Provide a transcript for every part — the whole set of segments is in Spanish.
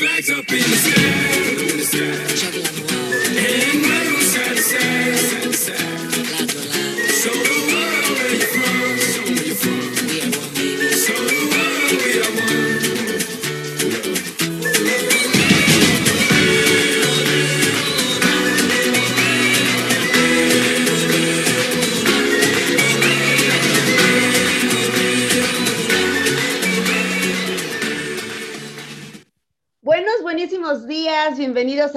Flags up in the sky.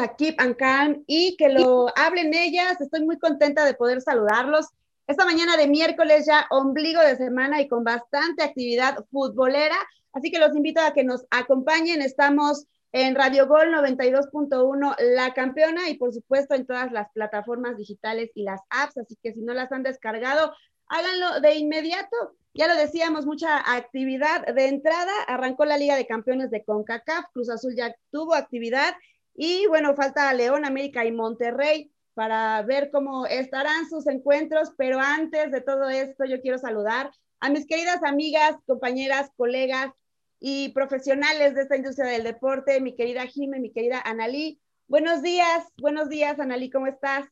A Keep and Calm y que lo hablen ellas. Estoy muy contenta de poder saludarlos. Esta mañana de miércoles ya ombligo de semana y con bastante actividad futbolera, así que los invito a que nos acompañen. Estamos en Radio Gol 92.1 La Campeona y por supuesto en todas las plataformas digitales y las apps, así que si no las han descargado, háganlo de inmediato. Ya lo decíamos, mucha actividad de entrada. Arrancó la Liga de Campeones de CONCACAF, Cruz Azul ya tuvo actividad y bueno, falta León, América y Monterrey para ver cómo estarán sus encuentros, pero antes de todo esto yo quiero saludar a mis queridas amigas, compañeras, colegas y profesionales de esta industria del deporte, mi querida Jime, mi querida Analí. Buenos días, buenos días, Analí, ¿cómo estás?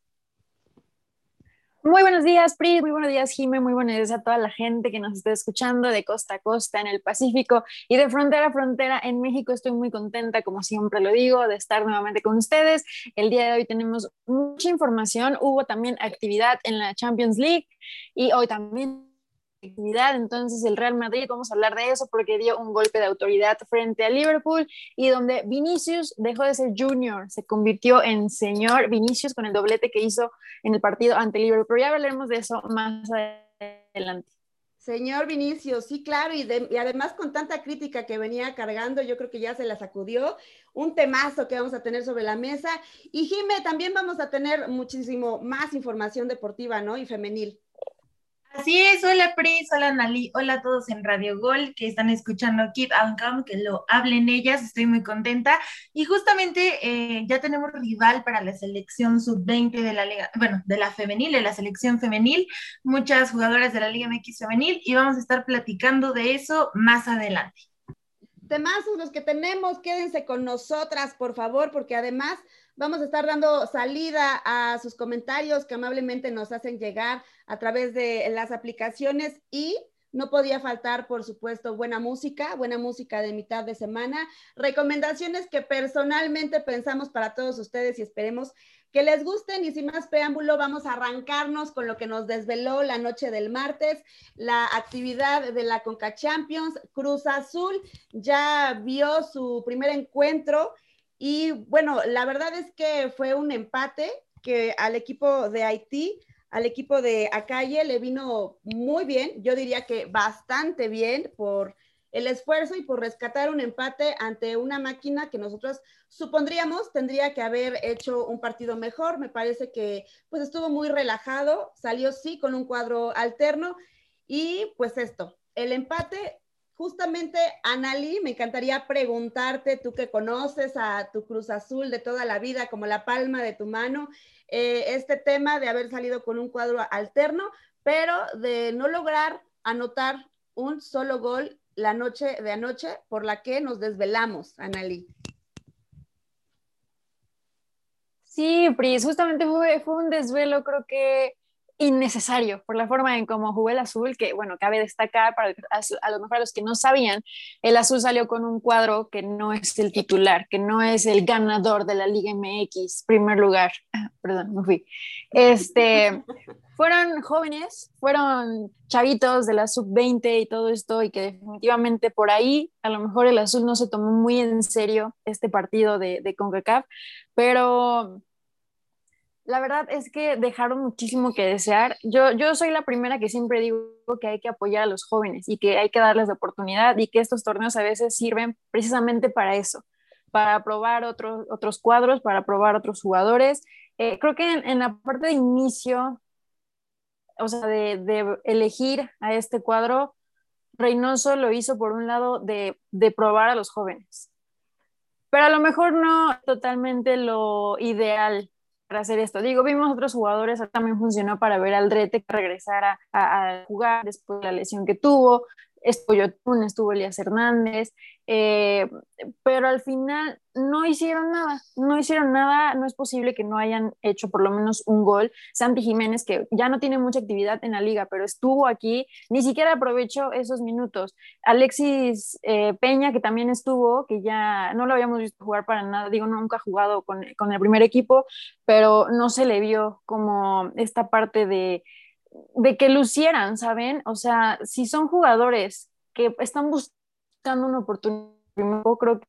Muy buenos días, Pri, muy buenos días, Jime, muy buenos días a toda la gente que nos está escuchando de costa a costa en el Pacífico y de frontera a frontera en México. Estoy muy contenta, como siempre lo digo, de estar nuevamente con ustedes. El día de hoy tenemos mucha información, hubo también actividad en la Champions League y hoy también entonces el Real Madrid, vamos a hablar de eso porque dio un golpe de autoridad frente a Liverpool y donde Vinicius dejó de ser junior, se convirtió en señor Vinicius con el doblete que hizo en el partido ante Liverpool, pero ya hablaremos de eso más adelante. Señor Vinicius, sí, claro, y, además con tanta crítica que venía cargando, yo creo que ya se la sacudió. Un temazo que vamos a tener sobre la mesa. Y Jime, también vamos a tener muchísimo más información deportiva, ¿no? Y femenil. Así es, hola Pris, hola Nali, hola a todos en Radio Gol que están escuchando Keep and Calm, que lo hablen ellas, estoy muy contenta. Y justamente eh, ya tenemos rival para la selección sub-20 de la Liga, bueno, de la femenil, de la selección femenil, muchas jugadoras de la Liga MX femenil, y vamos a estar platicando de eso más adelante. Temazos los que tenemos, quédense con nosotras, por favor, porque además vamos a estar dando salida a sus comentarios que amablemente nos hacen llegar a través de las aplicaciones y no podía faltar, por supuesto, buena música, buena música de mitad de semana, recomendaciones que personalmente pensamos para todos ustedes y esperemos que les gusten. Y sin más preámbulo vamos a arrancarnos con lo que nos desveló la noche del martes, la actividad de la Conca Champions, Cruz Azul ya vio su primer encuentro y bueno, la verdad es que fue un empate que al equipo de Haití al equipo de Acalle le vino muy bien, yo diría que bastante bien por el esfuerzo y por rescatar un empate ante una máquina que nosotros supondríamos tendría que haber hecho un partido mejor. Me parece que pues estuvo muy relajado, salió sí con un cuadro alterno y pues esto, el empate justamente, Analí, me encantaría preguntarte, tú que conoces a tu Cruz Azul de toda la vida como la palma de tu mano, eh, este tema de haber salido con un cuadro alterno, pero de no lograr anotar un solo gol la noche de anoche por la que nos desvelamos, Analí. Sí, Pris, justamente fue, fue un desvelo, creo que innecesario por la forma en cómo jugó el azul, que bueno, cabe destacar para a, lo mejor a los que no sabían, el azul salió con un cuadro que no es el titular, que no es el ganador de la Liga MX, primer lugar, perdón, me fui. Este, fueron jóvenes, fueron chavitos de la sub-20 y todo esto, y que definitivamente por ahí a lo mejor el azul no se tomó muy en serio este partido de, de CONCACAF, pero la verdad es que dejaron muchísimo que desear. Yo, yo soy la primera que siempre digo que hay que apoyar a los jóvenes y que hay que darles la oportunidad y que estos torneos a veces sirven precisamente para eso, para probar otros, otros cuadros, para probar otros jugadores. Eh, creo que en, en, la parte de inicio, o sea, de, de, elegir a este cuadro, Reynoso lo hizo por un lado de, de probar a los jóvenes, pero a lo mejor no totalmente lo ideal para hacer esto. Digo, vimos otros jugadores, también funcionó para ver al Drete que regresara a, a, jugar después de la lesión que tuvo. Estuvo Yotun, estuvo Elías Hernández, eh, pero al final no hicieron nada, no hicieron nada, no es posible que no hayan hecho por lo menos un gol. Santi Jiménez, que ya no tiene mucha actividad en la liga, pero estuvo aquí, ni siquiera aprovechó esos minutos. Alexis eh, Peña, que también estuvo, que ya no lo habíamos visto jugar para nada, digo, nunca ha jugado con, con el primer equipo, pero no se le vio como esta parte de de que lucieran, ¿saben? O sea, si son jugadores que están buscando una oportunidad, creo que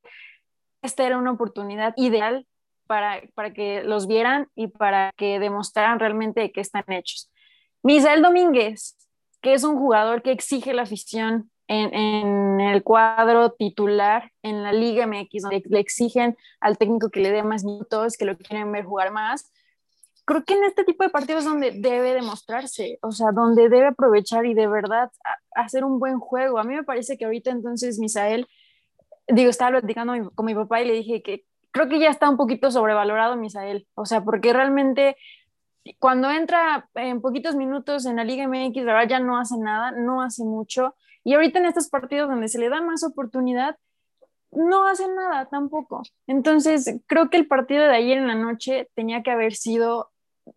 esta era una oportunidad ideal para, para que los vieran y para que demostraran realmente que están hechos. Misael Domínguez, que es un jugador que exige la afición en, en, el cuadro titular en la Liga MX, donde le exigen al técnico que le dé más minutos, que lo quieren ver jugar más creo que en este tipo de partidos es donde debe demostrarse, o sea, donde debe aprovechar y de verdad hacer un buen juego. A mí me parece que ahorita entonces Misael, digo, estaba platicando con mi papá y le dije que creo que ya está un poquito sobrevalorado Misael, o sea, porque realmente cuando entra en poquitos minutos en la Liga MX, la verdad ya no hace nada, no hace mucho, y ahorita en estos partidos donde se le da más oportunidad, no hace nada tampoco. Entonces, creo que el partido de ayer en la noche tenía que haber sido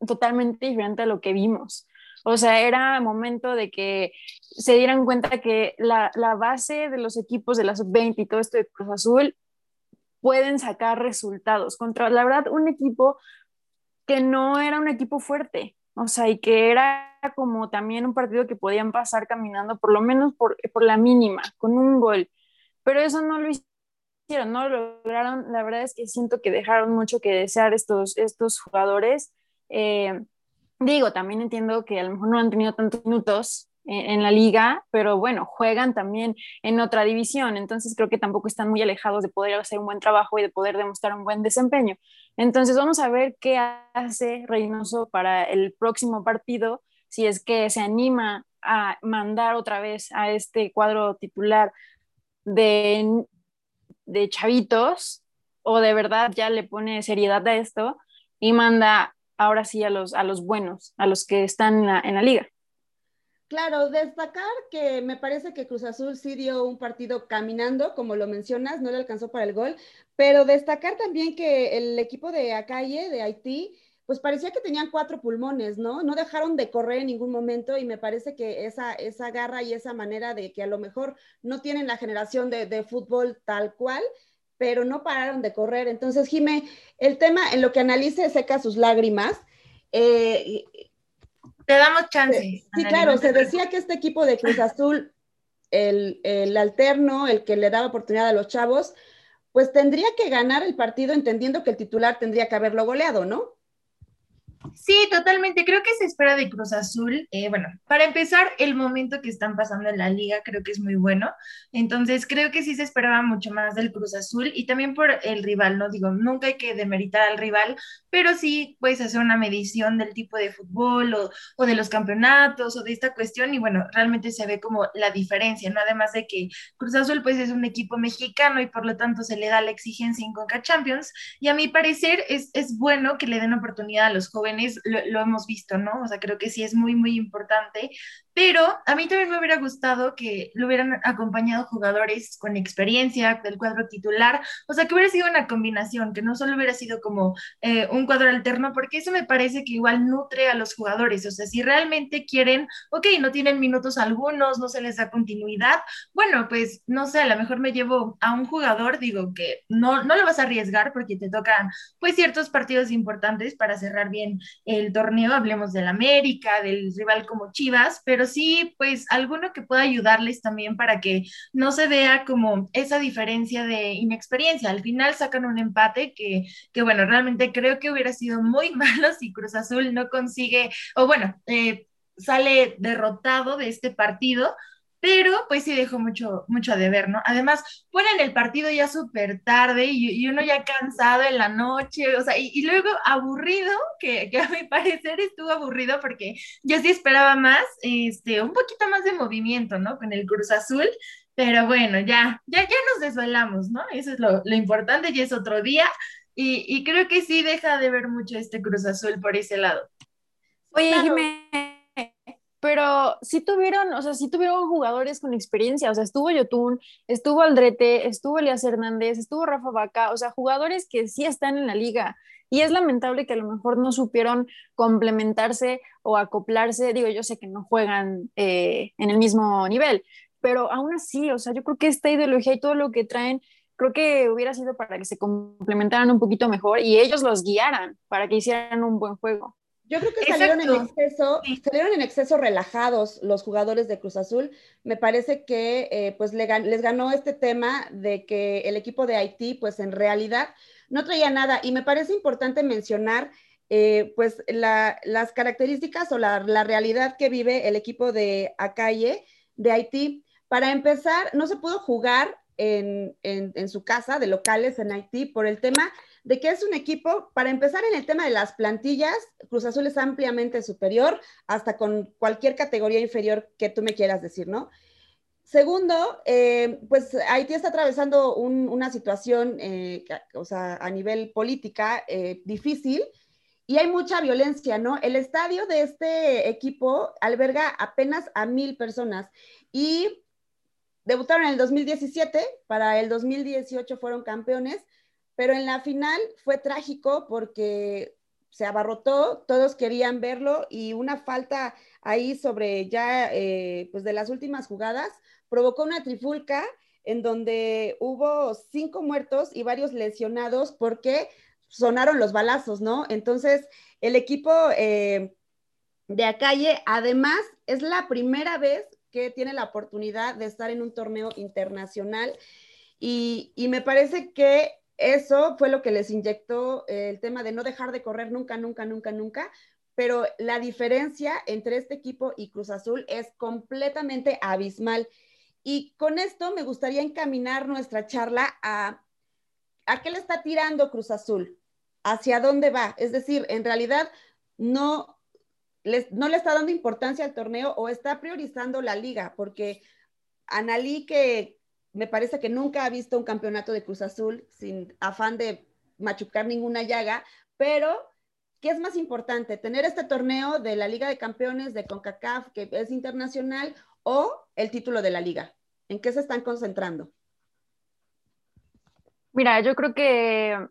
totalmente diferente a lo que vimos. O sea, era momento de que se dieran cuenta que la, base de los equipos de la sub-20 y todo esto de Cruz Azul pueden sacar resultados contra, la verdad, un equipo que no era un equipo fuerte, o sea, y que era como también un partido que podían pasar caminando, por lo menos por, por la mínima, con un gol. Pero eso no lo hicieron, no lo lograron. La verdad es que siento que dejaron mucho que desear estos, estos jugadores eh, digo, también entiendo que a lo mejor no han tenido tantos minutos en, la liga, pero bueno, juegan también en otra división, entonces creo que tampoco están muy alejados de poder hacer un buen trabajo y de poder demostrar un buen desempeño. Entonces vamos a ver qué hace Reynoso para el próximo partido, si es que se anima a mandar otra vez a este cuadro titular de, de chavitos o de verdad ya le pone seriedad a esto y manda ahora sí a los, a los buenos, a los que están en la, liga. Claro, destacar que me parece que Cruz Azul sí dio un partido caminando, como lo mencionas, no le alcanzó para el gol, pero destacar también que el equipo de Acalle, de Haití, pues parecía que tenían cuatro pulmones, ¿no? No dejaron de correr en ningún momento y me parece que esa, esa garra y esa manera de que a lo mejor no tienen la generación de, de fútbol tal cual, pero no pararon de correr. Entonces, Jime, el tema en lo que analice seca sus lágrimas. Eh, Te damos chance. Sí, claro, se decía que este equipo de Cruz Azul, el, el alterno, el que le daba oportunidad a los chavos, pues tendría que ganar el partido entendiendo que el titular tendría que haberlo goleado, ¿no? Sí, totalmente. Creo que se espera de Cruz Azul. Eh, bueno, para empezar, el momento que están pasando en la liga creo que es muy bueno. Entonces, creo que sí se esperaba mucho más del Cruz Azul y también por el rival, ¿no? Digo, nunca hay que demeritar al rival, pero sí puedes hacer una medición del tipo de fútbol o, de los campeonatos o de esta cuestión y bueno, realmente se ve como la diferencia, ¿no? Además de que Cruz Azul pues es un equipo mexicano y por lo tanto se le da la exigencia en Conca Champions y a mi parecer es, es bueno que le den oportunidad a los jóvenes lo, hemos visto, ¿no? O sea, creo que sí es muy, muy importante, pero a mí también me hubiera gustado que lo hubieran acompañado jugadores con experiencia del cuadro titular, o sea, que hubiera sido una combinación, que no solo hubiera sido como eh, un cuadro alterno, porque eso me parece que igual nutre a los jugadores, o sea, si realmente quieren, ok, no tienen minutos algunos, no se les da continuidad, bueno, pues no sé, a lo mejor me llevo a un jugador, digo que no, no lo vas a arriesgar porque te tocan pues ciertos partidos importantes para cerrar bien el torneo, hablemos del América, del rival como Chivas, pero sí, pues alguno que pueda ayudarles también para que no se vea como esa diferencia de inexperiencia. Al final sacan un empate que, que bueno, realmente creo que hubiera sido muy malo si Cruz Azul no consigue, o bueno, eh, sale derrotado de este partido pero pues sí dejó mucho, mucho a deber, ¿no? Además, ponen el partido ya súper tarde y, uno ya cansado en la noche, o sea, y, luego aburrido, que, que, a mi parecer estuvo aburrido porque yo sí esperaba más, este, un poquito más de movimiento, ¿no? Con el Cruz Azul, pero bueno, ya, ya, ya nos desvelamos, ¿no? Eso es lo, lo importante, ya es otro día, y, y, creo que sí deja de ver mucho este Cruz Azul por ese lado. Oye, Jiménez pero sí tuvieron, o sea, sí tuvieron jugadores con experiencia, o sea, estuvo Yotun, estuvo Aldrete, estuvo Elías Hernández, estuvo Rafa Vaca, o sea, jugadores que sí están en la liga. Y es lamentable que a lo mejor no supieron complementarse o acoplarse. Digo, yo sé que no juegan eh, en el mismo nivel, pero aún así, o sea, yo creo que esta ideología y todo lo que traen, creo que hubiera sido para que se complementaran un poquito mejor y ellos los guiaran para que hicieran un buen juego. Yo creo que salieron en, exceso, salieron en exceso relajados los jugadores de Cruz Azul. Me parece que eh, pues les ganó este tema de que el equipo de Haití pues en realidad no traía nada. Y me parece importante mencionar eh, pues las características o la, realidad que vive el equipo de Acaye de Haití. Para empezar, no se pudo jugar en, en su casa de locales en Haití por el tema de que es un equipo, para empezar en el tema de las plantillas, Cruz Azul es ampliamente superior, hasta con cualquier categoría inferior que tú me quieras decir, ¿no? Segundo, eh, pues Haití está atravesando una situación, eh, o sea, a nivel política eh, difícil y hay mucha violencia, ¿no? El estadio de este equipo alberga apenas a mil personas y debutaron en el 2017, para el 2018 fueron campeones, pero en la final fue trágico porque se abarrotó, todos querían verlo y una falta ahí sobre ya, eh, pues de las últimas jugadas, provocó una trifulca en donde hubo cinco muertos y varios lesionados porque sonaron los balazos, ¿no? Entonces, el equipo eh, de Acalle, además, es la primera vez que tiene la oportunidad de estar en un torneo internacional y, y me parece que eso fue lo que les inyectó el tema de no dejar de correr nunca, nunca, nunca, nunca. Pero la diferencia entre este equipo y Cruz Azul es completamente abismal. Y con esto me gustaría encaminar nuestra charla a, ¿a qué le está tirando Cruz Azul? ¿Hacia dónde va? Es decir, en realidad no, no le está dando importancia al torneo o está priorizando la liga, porque Analí que me parece que nunca ha visto un campeonato de Cruz Azul sin afán de machucar ninguna llaga, pero ¿qué es más importante? ¿Tener este torneo de la Liga de Campeones de CONCACAF que es internacional o el título de la liga? ¿En qué se están concentrando? Mira, yo creo que,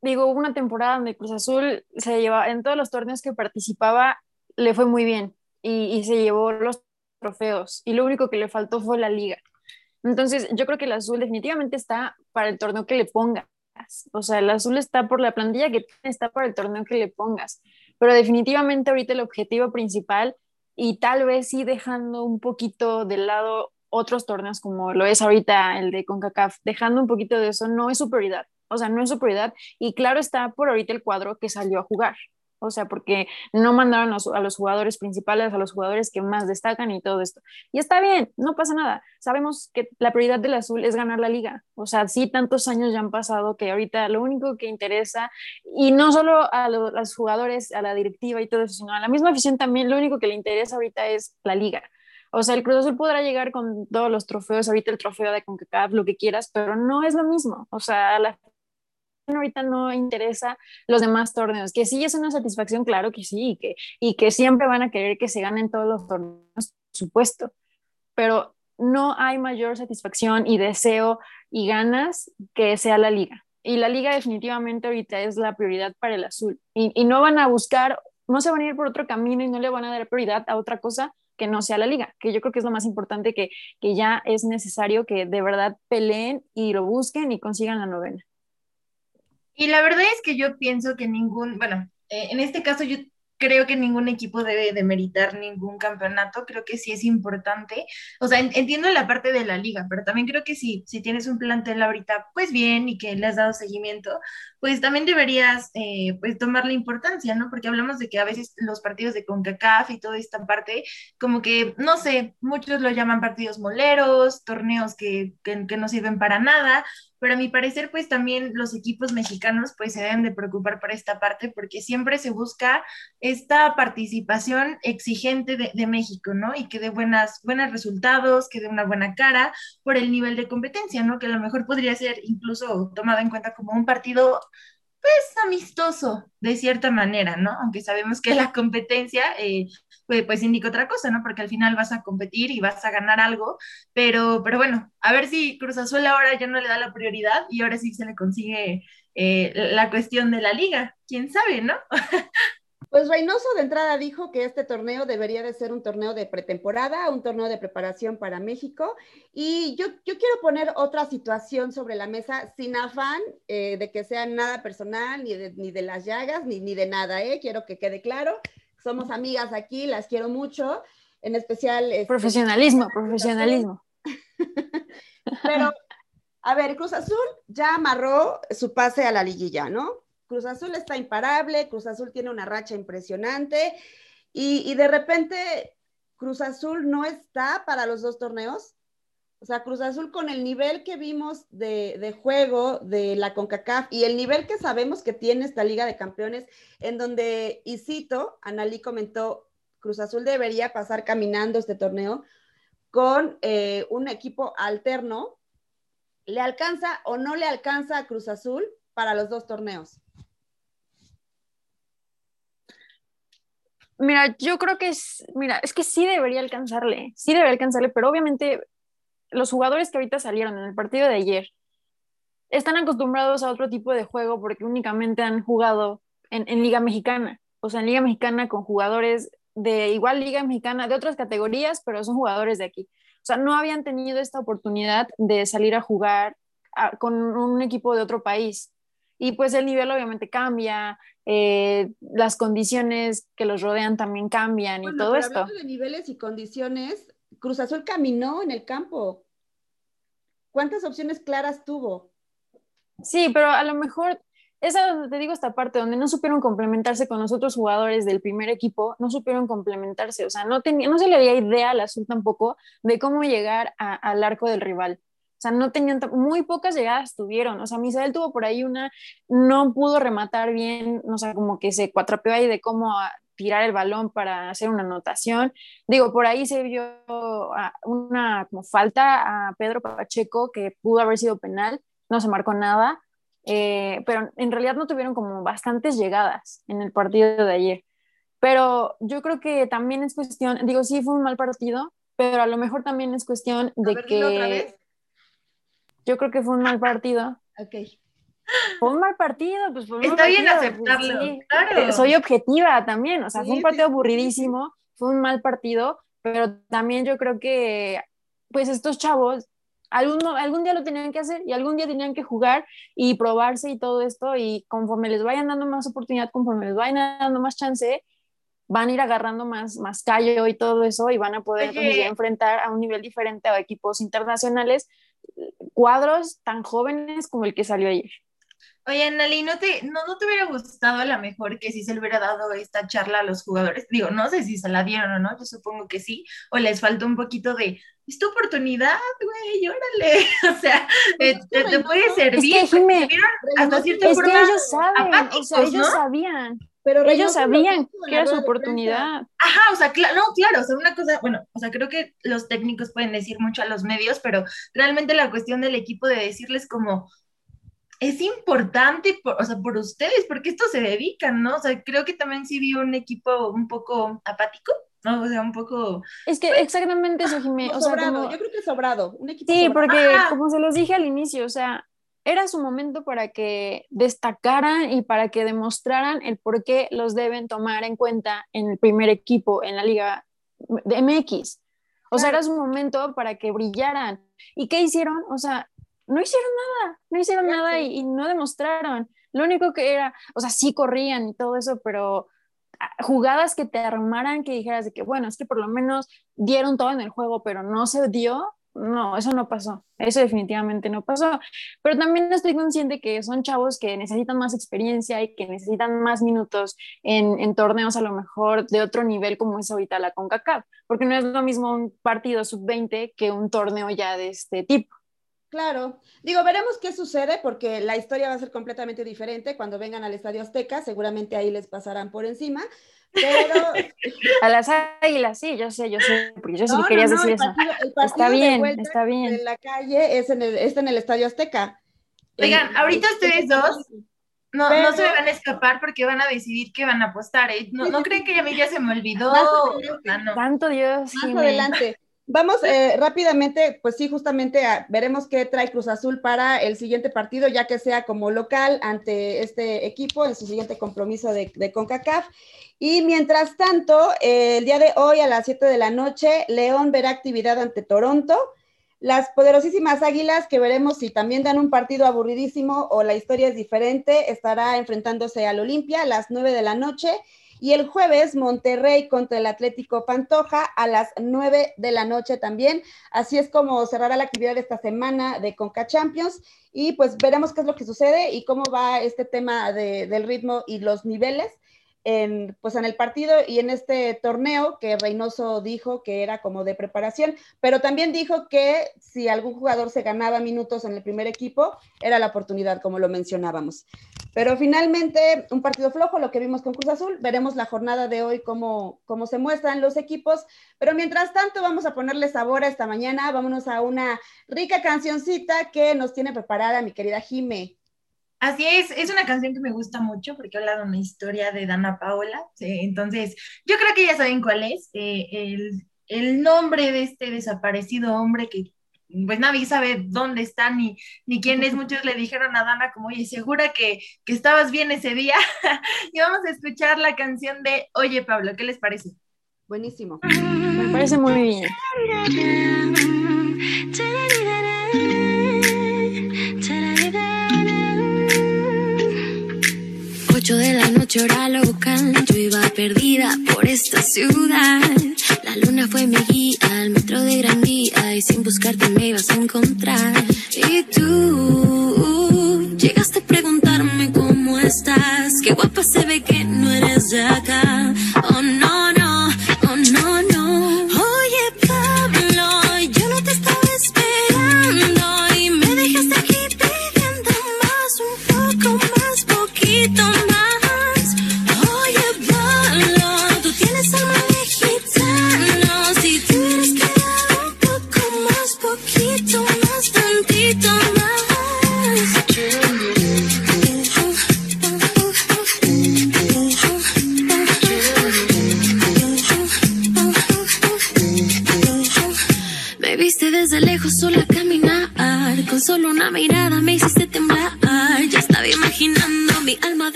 digo, hubo una temporada donde Cruz Azul se lleva, en todos los torneos que participaba, le fue muy bien y, y se llevó los trofeos y lo único que le faltó fue la liga. Entonces, yo creo que el azul definitivamente está para el torneo que le pongas. O sea, el azul está por la plantilla que está para el torneo que le pongas. Pero definitivamente ahorita el objetivo principal y tal vez sí dejando un poquito de lado otros torneos como lo es ahorita el de CONCACAF, dejando un poquito de eso, no es su prioridad. O sea, no es su prioridad. Y claro está por ahorita el cuadro que salió a jugar o sea, porque no mandaron a los jugadores principales, a los jugadores que más destacan y todo esto. Y está bien, no pasa nada. Sabemos que la prioridad del azul es ganar la liga. O sea, sí, tantos años ya han pasado que ahorita lo único que interesa, y no solo a, los jugadores, a la directiva y todo eso, sino a la misma afición también, lo único que le interesa ahorita es la liga. O sea, el Cruz Azul podrá llegar con todos los trofeos, ahorita el trofeo de CONCACAF, lo que quieras, pero no es lo mismo. O sea, la ahorita no interesa los demás torneos, que sí es una satisfacción, claro que sí, y que, y que siempre van a querer que se ganen todos los torneos, por supuesto, pero no hay mayor satisfacción y deseo y ganas que sea la liga. Y la liga definitivamente ahorita es la prioridad para el azul. Y, y no van a buscar, no se van a ir por otro camino y no le van a dar prioridad a otra cosa que no sea la liga, que yo creo que es lo más importante, que, que ya es necesario que de verdad peleen y lo busquen y consigan la novena. Y la verdad es que yo pienso que ningún, bueno, eh, en este caso yo creo que ningún equipo debe de meritar ningún campeonato, creo que sí es importante. O sea, entiendo la parte de la liga, pero también creo que si, si tienes un plantel ahorita, pues bien, y que le has dado seguimiento, pues también deberías eh, pues tomar la importancia, ¿no? Porque hablamos de que a veces los partidos de CONCACAF y toda esta parte, como que, no sé, muchos lo llaman partidos moleros, torneos que, que, que no sirven para nada, pero a mi parecer, pues también los equipos mexicanos pues se deben de preocupar por esta parte porque siempre se busca esta participación exigente de, México, ¿no? Y que dé buenas, buenos resultados, que dé una buena cara por el nivel de competencia, ¿no? Que a lo mejor podría ser incluso tomado en cuenta como un partido pues amistoso de cierta manera, ¿no? Aunque sabemos que la competencia eh, pues, pues indica otra cosa, ¿no? Porque al final vas a competir y vas a ganar algo, pero, pero bueno, a ver si Cruz Azul ahora ya no le da la prioridad y ahora sí se le consigue eh, la cuestión de la liga, quién sabe, ¿no? Pues Reynoso de entrada dijo que este torneo debería de ser un torneo de pretemporada, un torneo de preparación para México. Y yo, yo quiero poner otra situación sobre la mesa sin afán eh, de que sea nada personal, ni de, ni de las llagas, ni, ni de nada, ¿eh? Quiero que quede claro. Somos amigas aquí, las quiero mucho, en especial... Este, profesionalismo, profesionalismo. Pero, a ver, Cruz Azul ya amarró su pase a la liguilla, ¿no? Cruz Azul está imparable, Cruz Azul tiene una racha impresionante y, de repente Cruz Azul no está para los dos torneos. O sea, Cruz Azul con el nivel que vimos de, juego de la CONCACAF y el nivel que sabemos que tiene esta Liga de Campeones, en donde, y cito, Analí comentó, Cruz Azul debería pasar caminando este torneo con eh, un equipo alterno. ¿Le alcanza o no le alcanza a Cruz Azul para los dos torneos? Mira, yo creo que es, mira, es que sí debería alcanzarle, sí debería alcanzarle, pero obviamente los jugadores que ahorita salieron en el partido de ayer están acostumbrados a otro tipo de juego porque únicamente han jugado en, Liga Mexicana, o sea, en Liga Mexicana con jugadores de igual Liga Mexicana, de otras categorías, pero son jugadores de aquí. O sea, no habían tenido esta oportunidad de salir a jugar con un equipo de otro país y pues el nivel obviamente cambia, eh, las condiciones que los rodean también cambian y todo esto. Hablando de niveles y condiciones, Cruz Azul caminó en el campo. ¿Cuántas opciones claras tuvo? Sí, pero a lo mejor esa donde te digo esta parte donde no supieron complementarse con los otros jugadores del primer equipo, no supieron complementarse, o sea, no, tenía, no se le había idea al Azul tampoco de cómo llegar al arco del rival. O sea, no tenían, muy pocas llegadas tuvieron. O sea, Misael tuvo por ahí una, no pudo rematar bien, o sea, como que se cuatrapeó ahí de cómo tirar el balón para hacer una anotación. Digo, por ahí se vio ah, una como falta a Pedro Pacheco que pudo haber sido penal, no se marcó nada, eh, pero en realidad no tuvieron como bastantes llegadas en el partido de ayer. Pero yo creo que también es cuestión, digo, sí fue un mal partido, pero a lo mejor también es cuestión de que yo creo que fue un mal partido. Ok. Fue un mal partido, pues fue Está bien aceptarlo, claro. Eh, soy objetiva también, o sea, fue un partido aburridísimo, fue un mal partido, pero también yo creo que, pues estos chavos, algún, algún día lo tenían que hacer y algún día tenían que jugar y probarse y todo esto, y conforme les vayan dando más oportunidad, conforme les vayan dando más chance, van a ir agarrando más, más callo y todo eso y van a poder enfrentar a un nivel diferente a equipos internacionales cuadros tan jóvenes como el que salió ayer. Oye, Nali, ¿no te, no, ¿no te hubiera gustado a lo mejor que si se le hubiera dado esta charla a los jugadores? Digo, no sé si se la dieron o no, yo supongo que sí, o les faltó un poquito de, es tu oportunidad, güey, órale, o sea, eh, te, puede servir. Es que, hasta cierta es que ellos saben, o sea, ellos sabían. Pero ellos sabían que era su oportunidad. Ajá, o sea, no, claro, o sea, una cosa, bueno, o sea, creo que los técnicos pueden decir mucho a los medios, pero realmente la cuestión del equipo de decirles como, es importante, o sea, por ustedes, porque esto se dedican, ¿no? O sea, creo que también sí vi un equipo un poco apático, ¿no? O sea, un poco... Es que exactamente eso, Jimé. O sobrado, yo creo que sobrado, un equipo Sí, porque como se los dije al inicio, o sea, era su momento para que destacaran y para que demostraran el por qué los deben tomar en cuenta en el primer equipo en la liga de MX. O sea, era su momento para que brillaran. ¿Y qué hicieron? O sea, no hicieron nada, no hicieron nada y, y, no demostraron. Lo único que era, o sea, sí corrían y todo eso, pero ah, jugadas que te armaran, que dijeras de que, bueno, es que por lo menos dieron todo en el juego, pero no se dio, no, eso no pasó, eso definitivamente no pasó, pero también estoy consciente que son chavos que necesitan más experiencia y que necesitan más minutos en, en torneos a lo mejor de otro nivel como es ahorita la CONCACAF, porque no es lo mismo un partido sub-20 que un torneo ya de este tipo. Claro, digo, veremos qué sucede porque la historia va a ser completamente diferente cuando vengan al Estadio Azteca, seguramente ahí les pasarán por encima, pero... A las águilas, sí, yo sé, yo sé, porque yo sí querías decir eso. está bien, está bien. En la calle es en el, es en el Estadio Azteca. Oigan, ahorita ustedes dos No, Pero- no se me van a escapar porque van a decidir que van a apostar, ¿eh? No, no creen que a mí ya se me olvidó. Más adelante. Ah, no. Santo Dios. Más adelante. Vamos eh, rápidamente, pues sí, justamente a- veremos qué trae Cruz Azul para el siguiente partido, ya que sea como local ante este equipo en su siguiente compromiso de, de CONCACAF. Y mientras tanto, eh, el día de hoy a las 7 de la noche, León verá actividad ante Toronto. Las poderosísimas Águilas, que veremos si también dan un partido aburridísimo o la historia es diferente, estará enfrentándose al Olimpia a las 9 de la noche. Y el jueves, Monterrey contra el Atlético Pantoja a las 9 de la noche también. Así es como cerrará la actividad de esta semana de Conca Champions. Y pues veremos qué es lo que sucede y cómo va este tema de- del ritmo y los niveles en, pues en el partido y en este torneo que Reynoso dijo que era como de preparación, pero también dijo que si algún jugador se ganaba minutos en el primer equipo, era la oportunidad, como lo mencionábamos. Pero finalmente, un partido flojo, lo que vimos con Cruz Azul. Veremos la jornada de hoy cómo, cómo se muestran los equipos. Pero mientras tanto, vamos a ponerle sabor a esta mañana. Vámonos a una rica cancioncita que nos tiene preparada mi querida Jime. Así es, es una canción que me gusta mucho porque habla de una historia de Dana Paola. sí, entonces, yo creo que ya saben cuál es. eh, el, el nombre de este desaparecido hombre que pues nadie sabe dónde está ni, ni quién es. Muchos le dijeron a Dana como, oye, segura que, que estabas bien ese día. y vamos a escuchar la canción de Oye Pablo, ¿qué les parece? Buenísimo. Me parece muy bien. La luna fue mi guía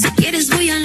si quieres voy a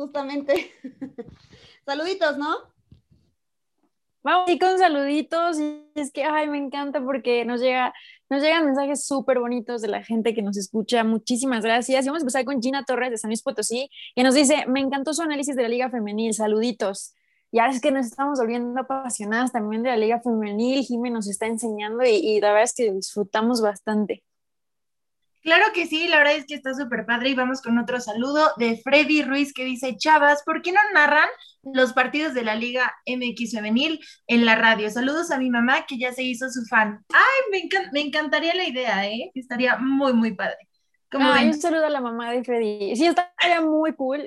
Justamente. Saluditos, ¿no? Vamos y con saluditos. Es que, ay, me encanta porque nos, llega, nos llegan mensajes súper bonitos de la gente que nos escucha. Muchísimas gracias. Y vamos a empezar con Gina Torres de San Luis Potosí, que nos dice, me encantó su análisis de la Liga Femenil. Saluditos. Ya es que nos estamos volviendo apasionadas también de la Liga Femenil. Jimé nos está enseñando y, y la verdad es que disfrutamos bastante. Claro que sí, la verdad es que está súper padre y vamos con otro saludo de Freddy Ruiz que dice, Chavas, ¿por qué no narran los partidos de la Liga MX Femenil en la radio? Saludos a mi mamá que ya se hizo su fan. Ay, me, encantaría la idea, ¿eh? Estaría muy, muy padre. ¿Cómo un saludo a la mamá de Freddy. Sí, estaría muy cool,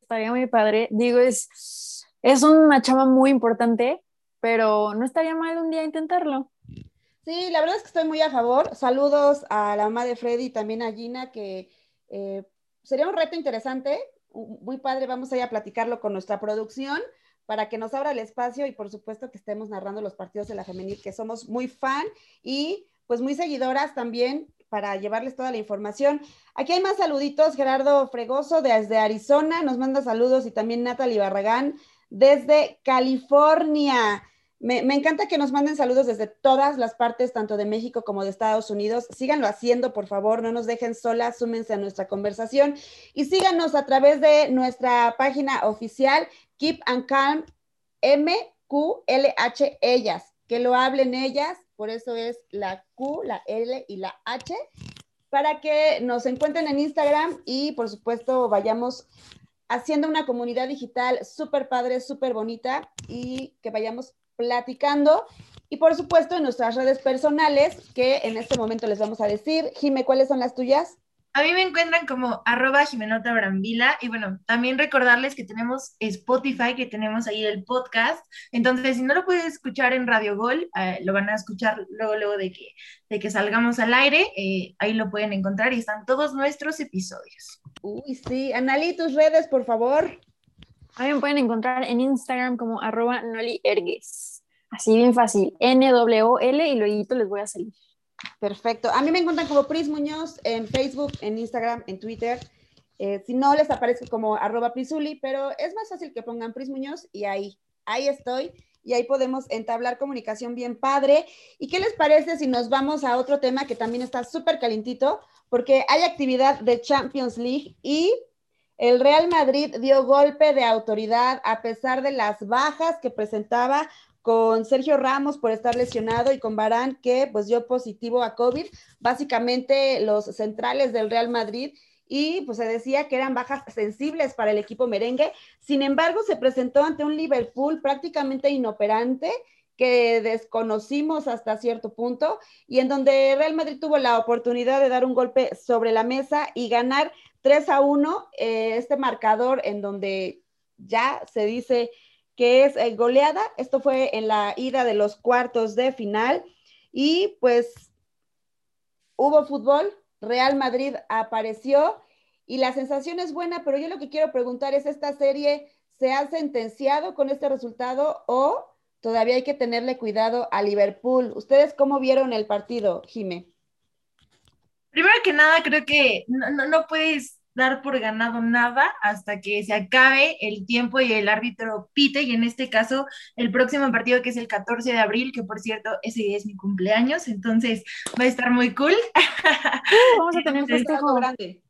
estaría muy padre. Digo, es, es una chama muy importante, pero no estaría mal un día intentarlo. Sí, la verdad es que estoy muy a favor. Saludos a la mamá de Freddy y también a Gina, que eh, sería un reto interesante, muy padre. Vamos a a platicarlo con nuestra producción para que nos abra el espacio y por supuesto que estemos narrando los partidos de la femenil, que somos muy fan y pues muy seguidoras también para llevarles toda la información. Aquí hay más saluditos, Gerardo Fregoso desde Arizona nos manda saludos y también Natalie Barragán desde California. Me, encanta que nos manden saludos desde todas las partes, tanto de México como de Estados Unidos. Síganlo haciendo, por favor, no nos dejen solas, súmense a nuestra conversación y síganos a través de nuestra página oficial, Keep and Calm MQLH Ellas, que lo hablen ellas, por eso es la Q, la L y la H, para que nos encuentren en Instagram y, por supuesto, vayamos haciendo una comunidad digital súper padre, súper bonita y que vayamos platicando. Y por supuesto en nuestras redes personales, que en este momento les vamos a decir. Jime, ¿cuáles son las tuyas? A mí me encuentran como arroba Jimenota Brambila y bueno, también recordarles que tenemos Spotify, que tenemos ahí el podcast. Entonces, si no lo puedes escuchar en Radio Gol, eh, lo van a escuchar luego, luego de que, de que salgamos al aire. Eh, ahí lo pueden encontrar y están todos nuestros episodios. Uy, sí. Anali, tus redes, por favor. A mí me pueden encontrar en Instagram como arroba Noli Ergues. Así bien fácil. N-W-L y luego les voy a salir. Perfecto. A mí me encuentran como Pris Muñoz en Facebook, en Instagram, en Twitter. Eh, si no, les aparece como arroba Prisuli, pero es más fácil que pongan Pris Muñoz y ahí, ahí estoy. Y ahí podemos entablar comunicación bien padre. ¿Y qué les parece si nos vamos a otro tema que también está súper calentito? Porque hay actividad de Champions League y el Real Madrid dio golpe de autoridad a pesar de las bajas que presentaba con Sergio Ramos por estar lesionado y con Barán que pues dio positivo a COVID, básicamente los centrales del Real Madrid y pues se decía que eran bajas sensibles para el equipo merengue. Sin embargo, se presentó ante un Liverpool prácticamente inoperante que desconocimos hasta cierto punto y en donde Real Madrid tuvo la oportunidad de dar un golpe sobre la mesa y ganar 3 a 1 eh, este marcador en donde ya se dice que es eh, goleada. Esto fue en la ida de los cuartos de final y pues hubo fútbol, Real Madrid apareció y la sensación es buena, pero yo lo que quiero preguntar es, ¿esta serie se ha sentenciado con este resultado o todavía hay que tenerle cuidado a Liverpool? ¿Ustedes cómo vieron el partido, Jime? Primero que nada, creo que no, no, no puedes dar por ganado nada hasta que se acabe el tiempo y el árbitro pite, y en este caso el próximo partido que es el 14 de abril, que por cierto ese día es mi cumpleaños, entonces va a estar muy cool. Uh, vamos a tener festejo grande.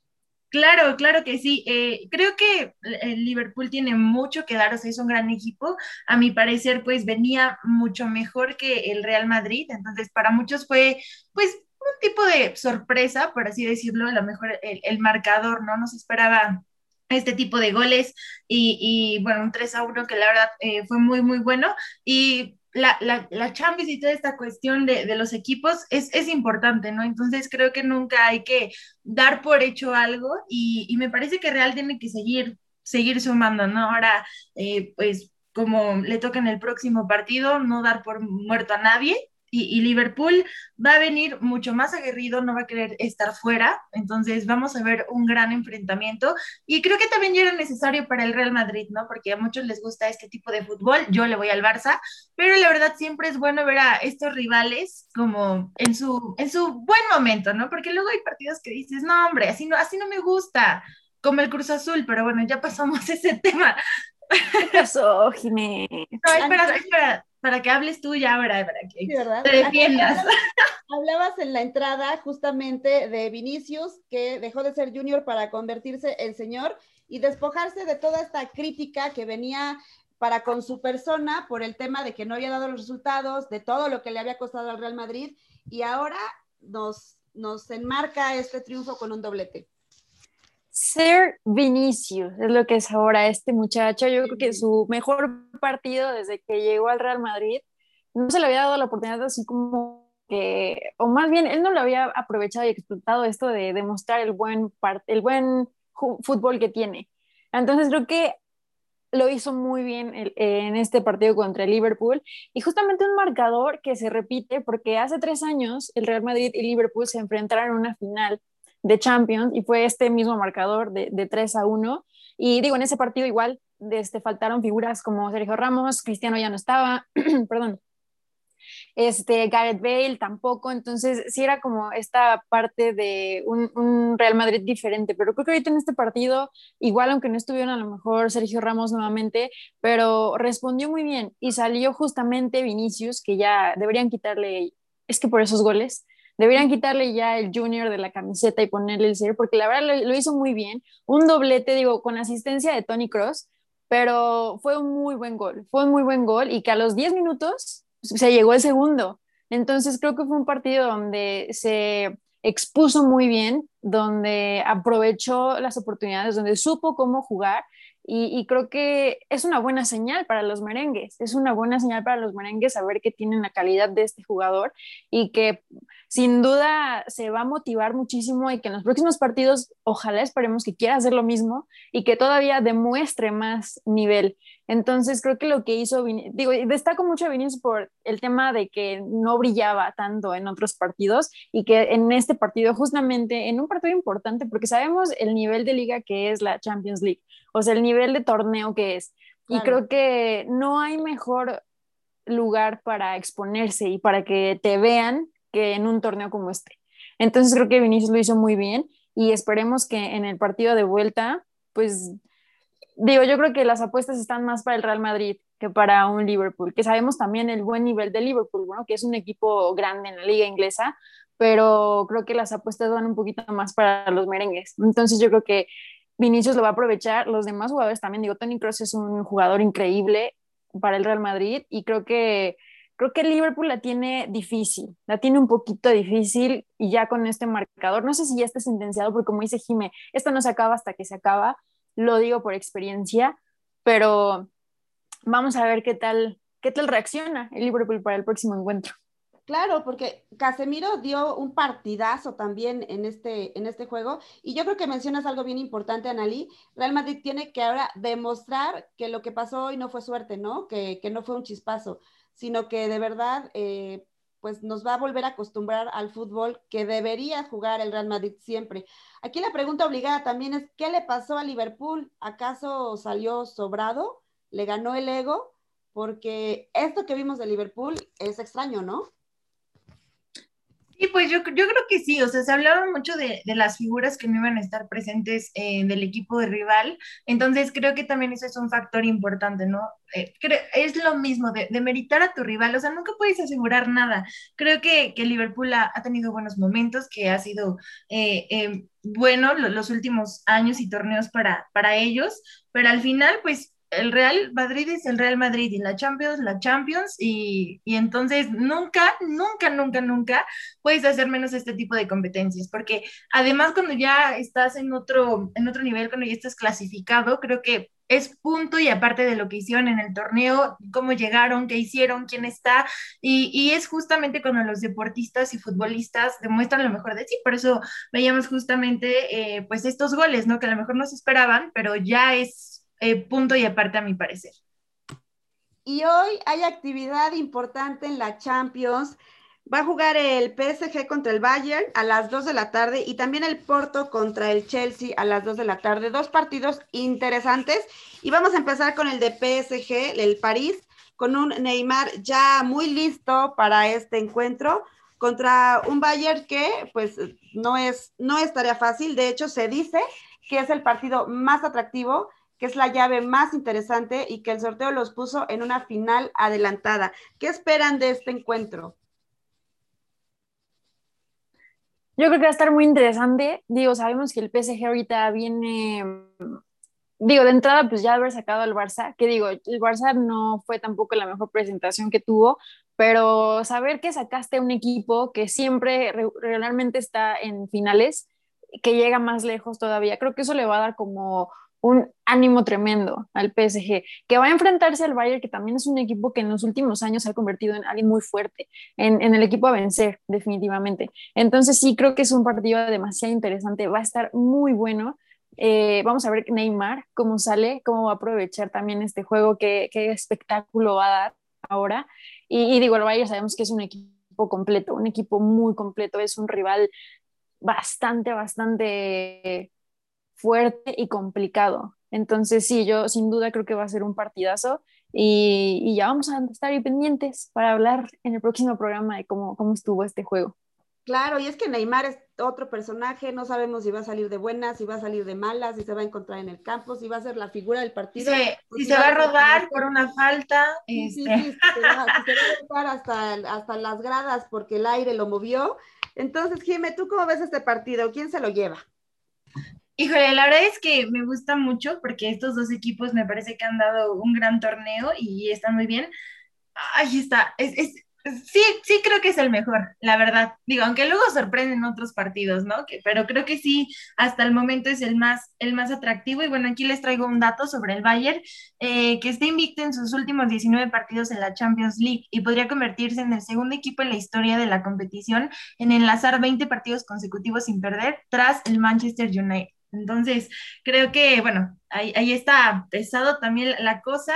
Claro, claro que sí. Eh, creo que el Liverpool tiene mucho que dar, o sea, es un gran equipo. A mi parecer, pues venía mucho mejor que el Real Madrid, entonces para muchos fue, pues, un tipo de sorpresa, por así decirlo, a lo mejor el, marcador, ¿no? Nos esperaba este tipo de goles y, bueno, un 3 a 1 que la verdad eh, fue muy, muy bueno. Y la, la, la, Champions y toda esta cuestión de, de los equipos es, es, importante, ¿no? Entonces creo que nunca hay que dar por hecho algo y, y me parece que Real tiene que seguir, seguir sumando, ¿no? Ahora, eh, pues como le toca en el próximo partido, no dar por muerto a nadie y, Liverpool va a venir mucho más aguerrido, no va a querer estar fuera, entonces vamos a ver un gran enfrentamiento y creo que también ya era necesario para el Real Madrid, ¿no? Porque a muchos les gusta este tipo de fútbol, yo le voy al Barça, pero la verdad siempre es bueno ver a estos rivales como en su, en su buen momento, ¿no? Porque luego hay partidos que dices, no, hombre, así no, así no me gusta, como el Cruz Azul, pero bueno, ya pasamos ese tema. ¿Qué pasó, Jiménez? No, espera, espera para que hables tú ya ahora, para que te defiendas. Hablabas en la entrada justamente de Vinicius, que dejó de ser junior para convertirse en señor y despojarse de toda esta crítica que venía para con su persona por el tema de que no había dado los resultados, de todo lo que le había costado al Real Madrid, y ahora nos nos enmarca este triunfo con un doblete? Ser Vinicius es lo que es ahora este muchacho. Yo creo que su mejor partido desde que llegó al Real Madrid no se le había dado la oportunidad así como que, o más bien, él no lo había aprovechado y explotado esto de demostrar el buen, el buen fútbol que tiene. Entonces creo que lo hizo muy bien en este partido contra el Liverpool y justamente un marcador que se repite porque hace tres años el Real Madrid y Liverpool se enfrentaron en una final de Champions y fue este mismo marcador de, de 3 a 1 y digo, en ese partido igual este, faltaron figuras como Sergio Ramos, Cristiano ya no estaba, perdón, este, Gareth Bale tampoco, entonces sí era como esta parte de un, Real Madrid diferente, pero creo que ahorita en este partido, igual aunque no estuvieron a lo mejor Sergio Ramos nuevamente, pero respondió muy bien y salió justamente Vinicius, que ya deberían quitarle, es que por esos goles, deberían quitarle ya el junior de la camiseta y ponerle el cero, porque la verdad lo, hizo muy bien, un doblete, digo, con asistencia de Tony Cross, pero fue un muy buen gol, fue un muy buen gol y que a los 10 minutos se llegó el segundo. Entonces creo que fue un partido donde se expuso muy bien, donde aprovechó las oportunidades, donde supo cómo jugar y, creo que es una buena señal para los merengues, es una buena señal para los merengues saber que tienen la calidad de este jugador y que sin duda se va a motivar muchísimo y que en los próximos partidos ojalá esperemos que quiera hacer lo mismo y que todavía demuestre más nivel. Entonces creo que lo que hizo, digo, destaco mucho a Vinicius por el tema de que no brillaba tanto en otros partidos y que en este partido, justamente en un partido importante, porque sabemos el nivel de liga que es la Champions League, o sea, el nivel de torneo que es. Y creo que no hay mejor lugar para exponerse y para que te vean que en un torneo como este. Entonces creo que Vinicius lo hizo muy bien y esperemos que en el partido de vuelta, pues digo, yo creo que las apuestas están más para el Real Madrid que para un Liverpool, que sabemos también el buen nivel de Liverpool, bueno, que es un equipo grande en la liga inglesa, pero creo que las apuestas van un poquito más para los merengues. Entonces yo creo que Vinicius lo va a aprovechar, los demás jugadores también, digo, Tony Cross es un jugador increíble para el Real Madrid y creo que creo que Liverpool la tiene difícil, la tiene un poquito difícil y ya con este marcador, no sé si ya está sentenciado porque como dice Jime, esto no se acaba hasta que se acaba, lo digo por experiencia, pero vamos a ver qué tal, qué tal reacciona el Liverpool para el próximo encuentro. Claro, porque Casemiro dio un partidazo también en este, en este juego y yo creo que mencionas algo bien importante, Analí. Real Madrid tiene que ahora demostrar que lo que pasó hoy no fue suerte, ¿no? Que, que no fue un chispazo, sino que de verdad eh, pues nos va a volver a acostumbrar al fútbol que debería jugar el Real Madrid siempre. Aquí la pregunta obligada también es, ¿qué le pasó a Liverpool? ¿Acaso salió sobrado? ¿Le ganó el ego? Porque esto que vimos de Liverpool es extraño, ¿no? Sí, pues yo, yo creo que sí, o sea, se hablaba mucho de, las figuras que no iban a estar presentes eh, del equipo de rival, entonces creo que también eso es un factor importante, ¿no? Eh, es lo mismo de, de, meritar a tu rival, o sea, nunca puedes asegurar nada. Creo que, que Liverpool ha, tenido buenos momentos, que ha sido eh, bueno los últimos años y torneos para, para ellos, pero al final, pues el Real Madrid es el Real Madrid y la Champions, la Champions, y, entonces nunca, nunca, nunca, nunca puedes hacer menos este tipo de competencias, porque además cuando ya estás en otro, en otro nivel, cuando ya estás clasificado, creo que es punto y aparte de lo que hicieron en el torneo, cómo llegaron, qué hicieron, quién está, y, es justamente cuando los deportistas y futbolistas demuestran lo mejor de sí, por eso veíamos justamente eh, pues estos goles, ¿no? Que a lo mejor no se esperaban, pero ya es eh, punto y aparte a mi parecer. Y hoy hay actividad importante en la Champions. Va a jugar el PSG contra el Bayern a las 2 de la tarde y también el Porto contra el Chelsea a las 2 de la tarde. Dos partidos interesantes. Y vamos a empezar con el de PSG, el París, con un Neymar ya muy listo para este encuentro contra un Bayern que pues no es, no es tarea fácil. De hecho, se dice que es el partido más atractivo que es la llave más interesante y que el sorteo los puso en una final adelantada. ¿Qué esperan de este encuentro? Yo creo que va a estar muy interesante. Digo, sabemos que el PSG ahorita viene, digo, de entrada, pues ya haber sacado al Barça, que digo, el Barça no fue tampoco la mejor presentación que tuvo, pero saber que sacaste un equipo que siempre regularmente está en finales, que llega más lejos todavía, creo que eso le va a dar como un ánimo tremendo al PSG, que va a enfrentarse al Bayern, que también es un equipo que en los últimos años se ha convertido en alguien muy fuerte, en, el equipo a vencer, definitivamente. Entonces sí, creo que es un partido demasiado interesante, va a estar muy bueno. Eh, vamos a ver Neymar cómo sale, cómo va a aprovechar también este juego, qué, qué espectáculo va a dar ahora. Y, y digo, el Bayern sabemos que es un equipo completo, un equipo muy completo, es un rival bastante, bastante fuerte y complicado. Entonces, sí, yo sin duda creo que va a ser un partidazo y, ya vamos a estar ahí pendientes para hablar en el próximo programa de cómo, cómo estuvo este juego. Claro, y es que Neymar es otro personaje, no sabemos si va a salir de buenas, si va a salir de malas, si se va a encontrar en el campo, si va a ser la figura del partido. si, se va a rodar por una falta. Sí, sí, este. sí, se va, a rodar hasta, hasta las gradas porque el aire lo movió. Entonces, Jimé, ¿tú cómo ves este partido? ¿Quién se lo lleva? Híjole, la verdad es que me gusta mucho porque estos dos equipos me parece que han dado un gran torneo y están muy bien. Ahí está, es, sí, sí creo que es el mejor, la verdad. Digo, aunque luego sorprenden otros partidos, ¿no? Que, pero creo que sí, hasta el momento es el más, el más atractivo. Y bueno, aquí les traigo un dato sobre el Bayern, eh, que está invicto en sus últimos 19 partidos en la Champions League y podría convertirse en el segundo equipo en la historia de la competición en enlazar 20 partidos consecutivos sin perder tras el Manchester United. Entonces, creo que, bueno, ahí, ahí está pesado también la cosa,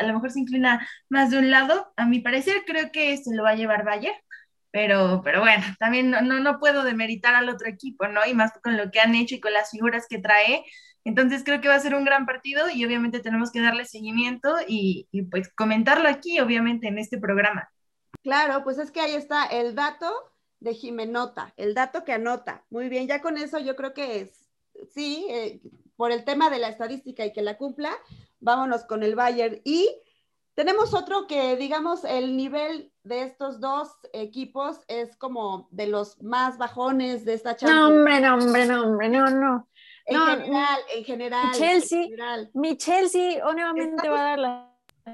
a lo mejor se inclina más de un lado, a mi parecer creo que se lo va a llevar Bayern, pero, pero bueno, también no, no, puedo demeritar al otro equipo, ¿no? Y más con lo que han hecho y con las figuras que trae, entonces creo que va a ser un gran partido y obviamente tenemos que darle seguimiento y, y pues comentarlo aquí, obviamente, en este programa. Claro, pues es que ahí está el dato de Jimenota, el dato que anota. Muy bien, ya con eso yo creo que es sí, eh, por el tema de la estadística y que la cumpla, vámonos con el Bayern. Y tenemos otro que, digamos, el nivel de estos dos equipos es como de los más bajones de esta Champions. No, hombre, no, hombre, no, hombre, no, no. En general, en general. Chelsea, mi Chelsea nuevamente va a dar la,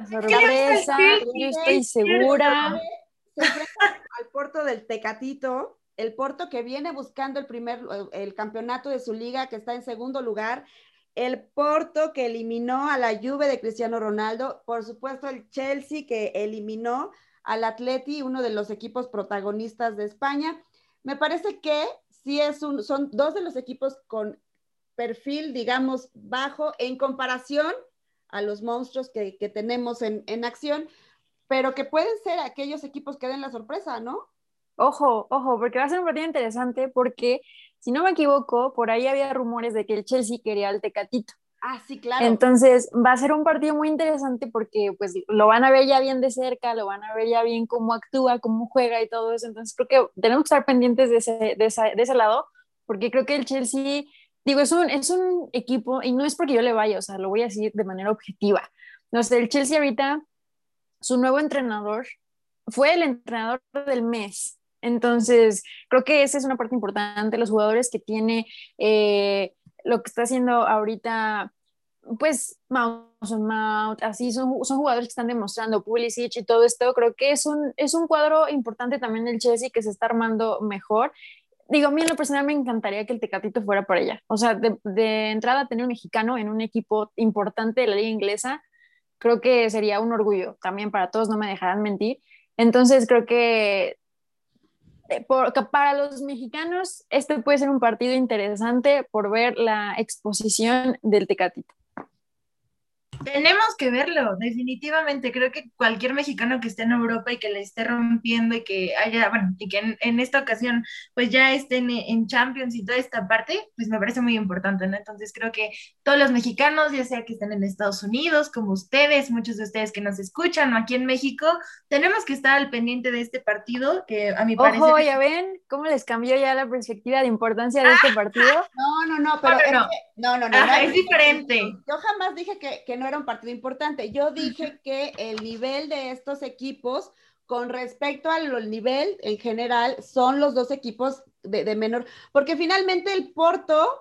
sorpresa, yo estoy segura. Se enfrenta al puerto del Tecatito el Porto que viene buscando el primer, el campeonato de su liga, que está en segundo lugar, el Porto que eliminó a la Juve de Cristiano Ronaldo, por supuesto el Chelsea que eliminó al Atleti, uno de los equipos protagonistas de España. Me parece que sí es un, son dos de los equipos con perfil, digamos, bajo en comparación a los monstruos que, que tenemos en, en acción, pero que pueden ser aquellos equipos que den la sorpresa, ¿no? Ojo, ojo, porque va a ser un partido interesante porque, si no me equivoco, por ahí había rumores de que el Chelsea quería al Tecatito. Ah, sí, claro. Entonces va a ser un partido muy interesante porque pues lo van a ver ya bien de cerca, lo van a ver ya bien cómo actúa, cómo juega y todo eso. Entonces creo que tenemos que estar pendientes de ese, de de ese lado porque creo que el Chelsea, digo, es un, es un equipo y no es porque yo le vaya, o sea, lo voy a decir de manera objetiva. No sé, el Chelsea ahorita, su nuevo entrenador fue el entrenador del mes entonces, creo que esa es una parte importante, los jugadores que tiene, eh, lo que está haciendo ahorita, pues Mason Mount, así son, son jugadores que están demostrando, Pulisic y todo esto, creo que es un, es un cuadro importante también del Chelsea que se está armando mejor. Digo, a mí en lo personal me encantaría que el Tecatito fuera por ella. O sea, de, de entrada tener un mexicano en un equipo importante de la liga inglesa, creo que sería un orgullo también para todos, no me dejarán mentir. Entonces creo que eh, para los mexicanos, este puede ser un partido interesante por ver la exposición del Tecatito. Tenemos que verlo, definitivamente. Creo que cualquier mexicano que esté en Europa y que le esté rompiendo y que haya, bueno, y que en, esta ocasión pues ya estén en, Champions y toda esta parte, pues me parece muy importante, ¿no? Entonces creo que todos los mexicanos, ya sea que estén en Estados Unidos, como ustedes, muchos de ustedes que nos escuchan o aquí en México, tenemos que estar al pendiente de este partido que a mi parecer... Ojo, ya ven cómo les cambió ya la perspectiva de importancia de este partido. No, no, no, pero no, no, no, es, diferente. Yo jamás dije que, que no era un partido importante. Yo dije que el nivel de estos equipos con respecto al nivel en general son los dos equipos de, menor, porque finalmente el Porto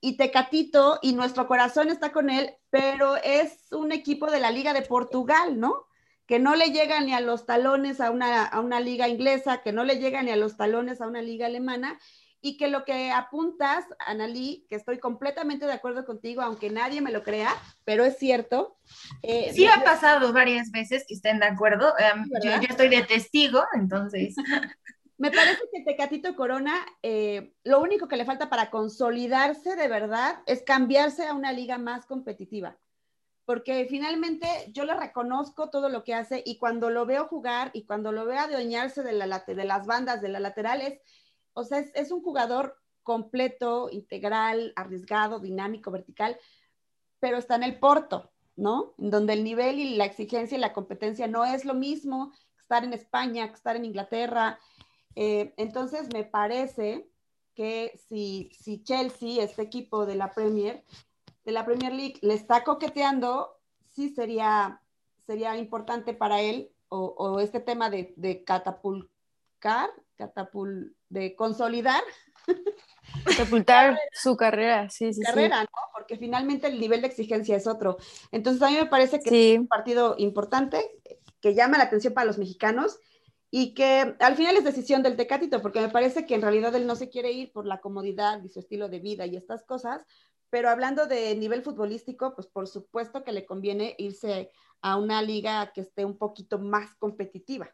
y Tecatito y nuestro corazón está con él, pero es un equipo de la Liga de Portugal, ¿no? que no le llega ni a los talones a una, a una liga inglesa, que no le llega ni a los talones a una liga alemana, y que lo que apuntas, Analí, que estoy completamente de acuerdo contigo, aunque nadie me lo crea, pero es cierto. eh, sí ha pasado varias veces que estén de acuerdo. Em, yo, yo, estoy de testigo, entonces. Me parece que Tecatito Corona, eh, lo único que le falta para consolidarse de verdad es cambiarse a una liga más competitiva. Porque finalmente yo le reconozco todo lo que hace y cuando lo veo jugar y cuando lo veo adueñarse de, la, de las bandas, de las laterales, o sea, es, un jugador completo, integral, arriesgado, dinámico, vertical, pero está en el Porto, ¿no? En donde el nivel y la exigencia y la competencia no es lo mismo que estar en España, que estar en Inglaterra. Eh, entonces, me parece que si, si Chelsea, este equipo de la Premier, de la Premier League, le está coqueteando, sí sería, sería importante para él, o, este tema de, de catapulcar, catapul, de consolidar. Sepultar su carrera, sí, sí. Carrera, ¿no? Porque finalmente el nivel de exigencia es otro. Entonces a mí me parece que es un partido importante que llama la atención para los mexicanos y que al final es decisión del Tecatito, porque me parece que en realidad él no se quiere ir por la comodidad y su estilo de vida y estas cosas, pero hablando de nivel futbolístico, pues por supuesto que le conviene irse a una liga que esté un poquito más competitiva.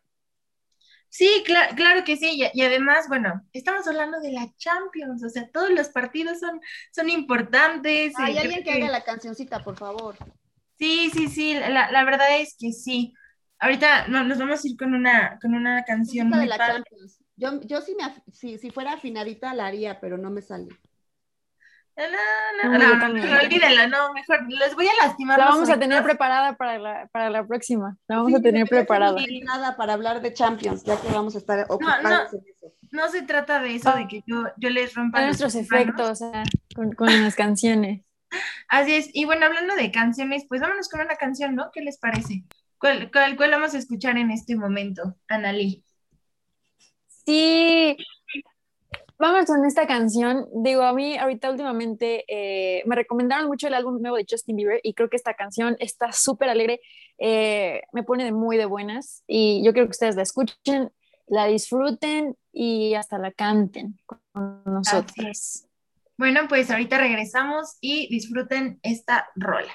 Sí, claro, claro que sí. Y, además, bueno, estamos hablando de la Champions, o sea, todos los partidos son, son importantes. Hay alguien que, haga la cancioncita, por favor. Sí, sí, sí, la, la verdad es que sí. Ahorita nos vamos a ir con una, con una canción. De la Champions. Yo, yo sí me, si, si fuera afinadita la haría, pero no me sale. No, no, no, no, olvídenlo, no, mejor, les voy a lastimar. La vamos a tener preparada para la, para la próxima, la vamos a tener preparada. Nada para hablar de Champions, ya que vamos a estar ocupados en eso. No se trata de eso, de que yo, yo les rompa nuestros efectos con, con las canciones. Así es, y bueno, hablando de canciones, pues vámonos con una canción, ¿no? ¿Qué les parece? ¿Cuál, cuál, cuál vamos a escuchar en este momento, Analí? Sí, Vamos con esta canción. Digo, a mí ahorita últimamente eh, me recomendaron mucho el álbum nuevo de Justin Bieber y creo que esta canción está súper alegre, eh, me pone de muy de buenas y yo quiero que ustedes la escuchen, la disfruten y hasta la canten con nosotros. Bueno, pues ahorita regresamos y disfruten esta rola.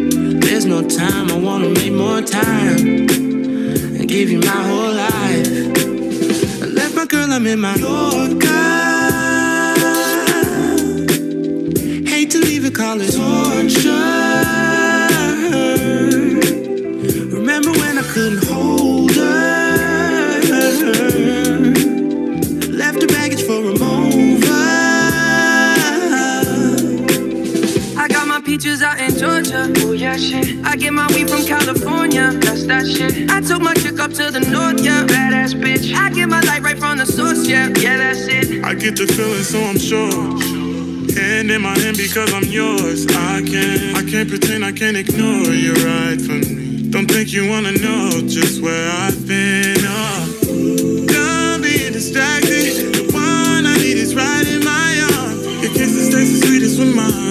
There's no time, I wanna make more time and give you my whole life. I left my girl, I'm in my Yorker. Hate to leave it, call it torture. Peaches out in Georgia. Oh yeah, shit. I get my weed from California. That's that shit. I took my chick up to the north, yeah. Badass bitch. I get my light right from the source, yeah. Yeah, that's it. I get the feeling, so I'm sure. Hand in my hand because I'm yours. I can't, I can't pretend I can't ignore you right from me. Don't think you wanna know just where I've been. Oh. Don't be distracted. The one I need is right in my arms. Your kisses taste the sweetest with mine.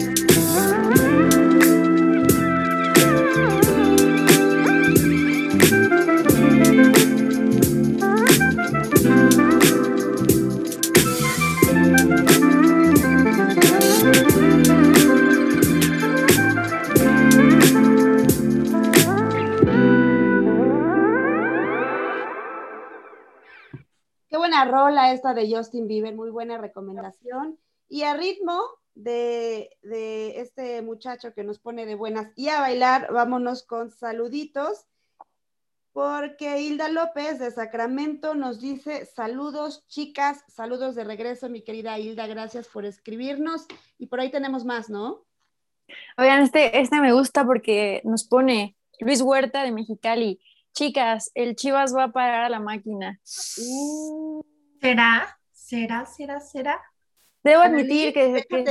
Esta de Justin Bieber, muy buena recomendación. Y a ritmo de, de este muchacho que nos pone de buenas y a bailar, vámonos con saluditos, porque Hilda López de Sacramento nos dice saludos chicas, saludos de regreso, mi querida Hilda, gracias por escribirnos. Y por ahí tenemos más, ¿no? Oigan, este, este me gusta porque nos pone Luis Huerta de Mexicali. Chicas, el Chivas va a parar a la máquina. Uh, ¿Será? ¿Será? ¿Será? ¿Será? Debo admitir que, que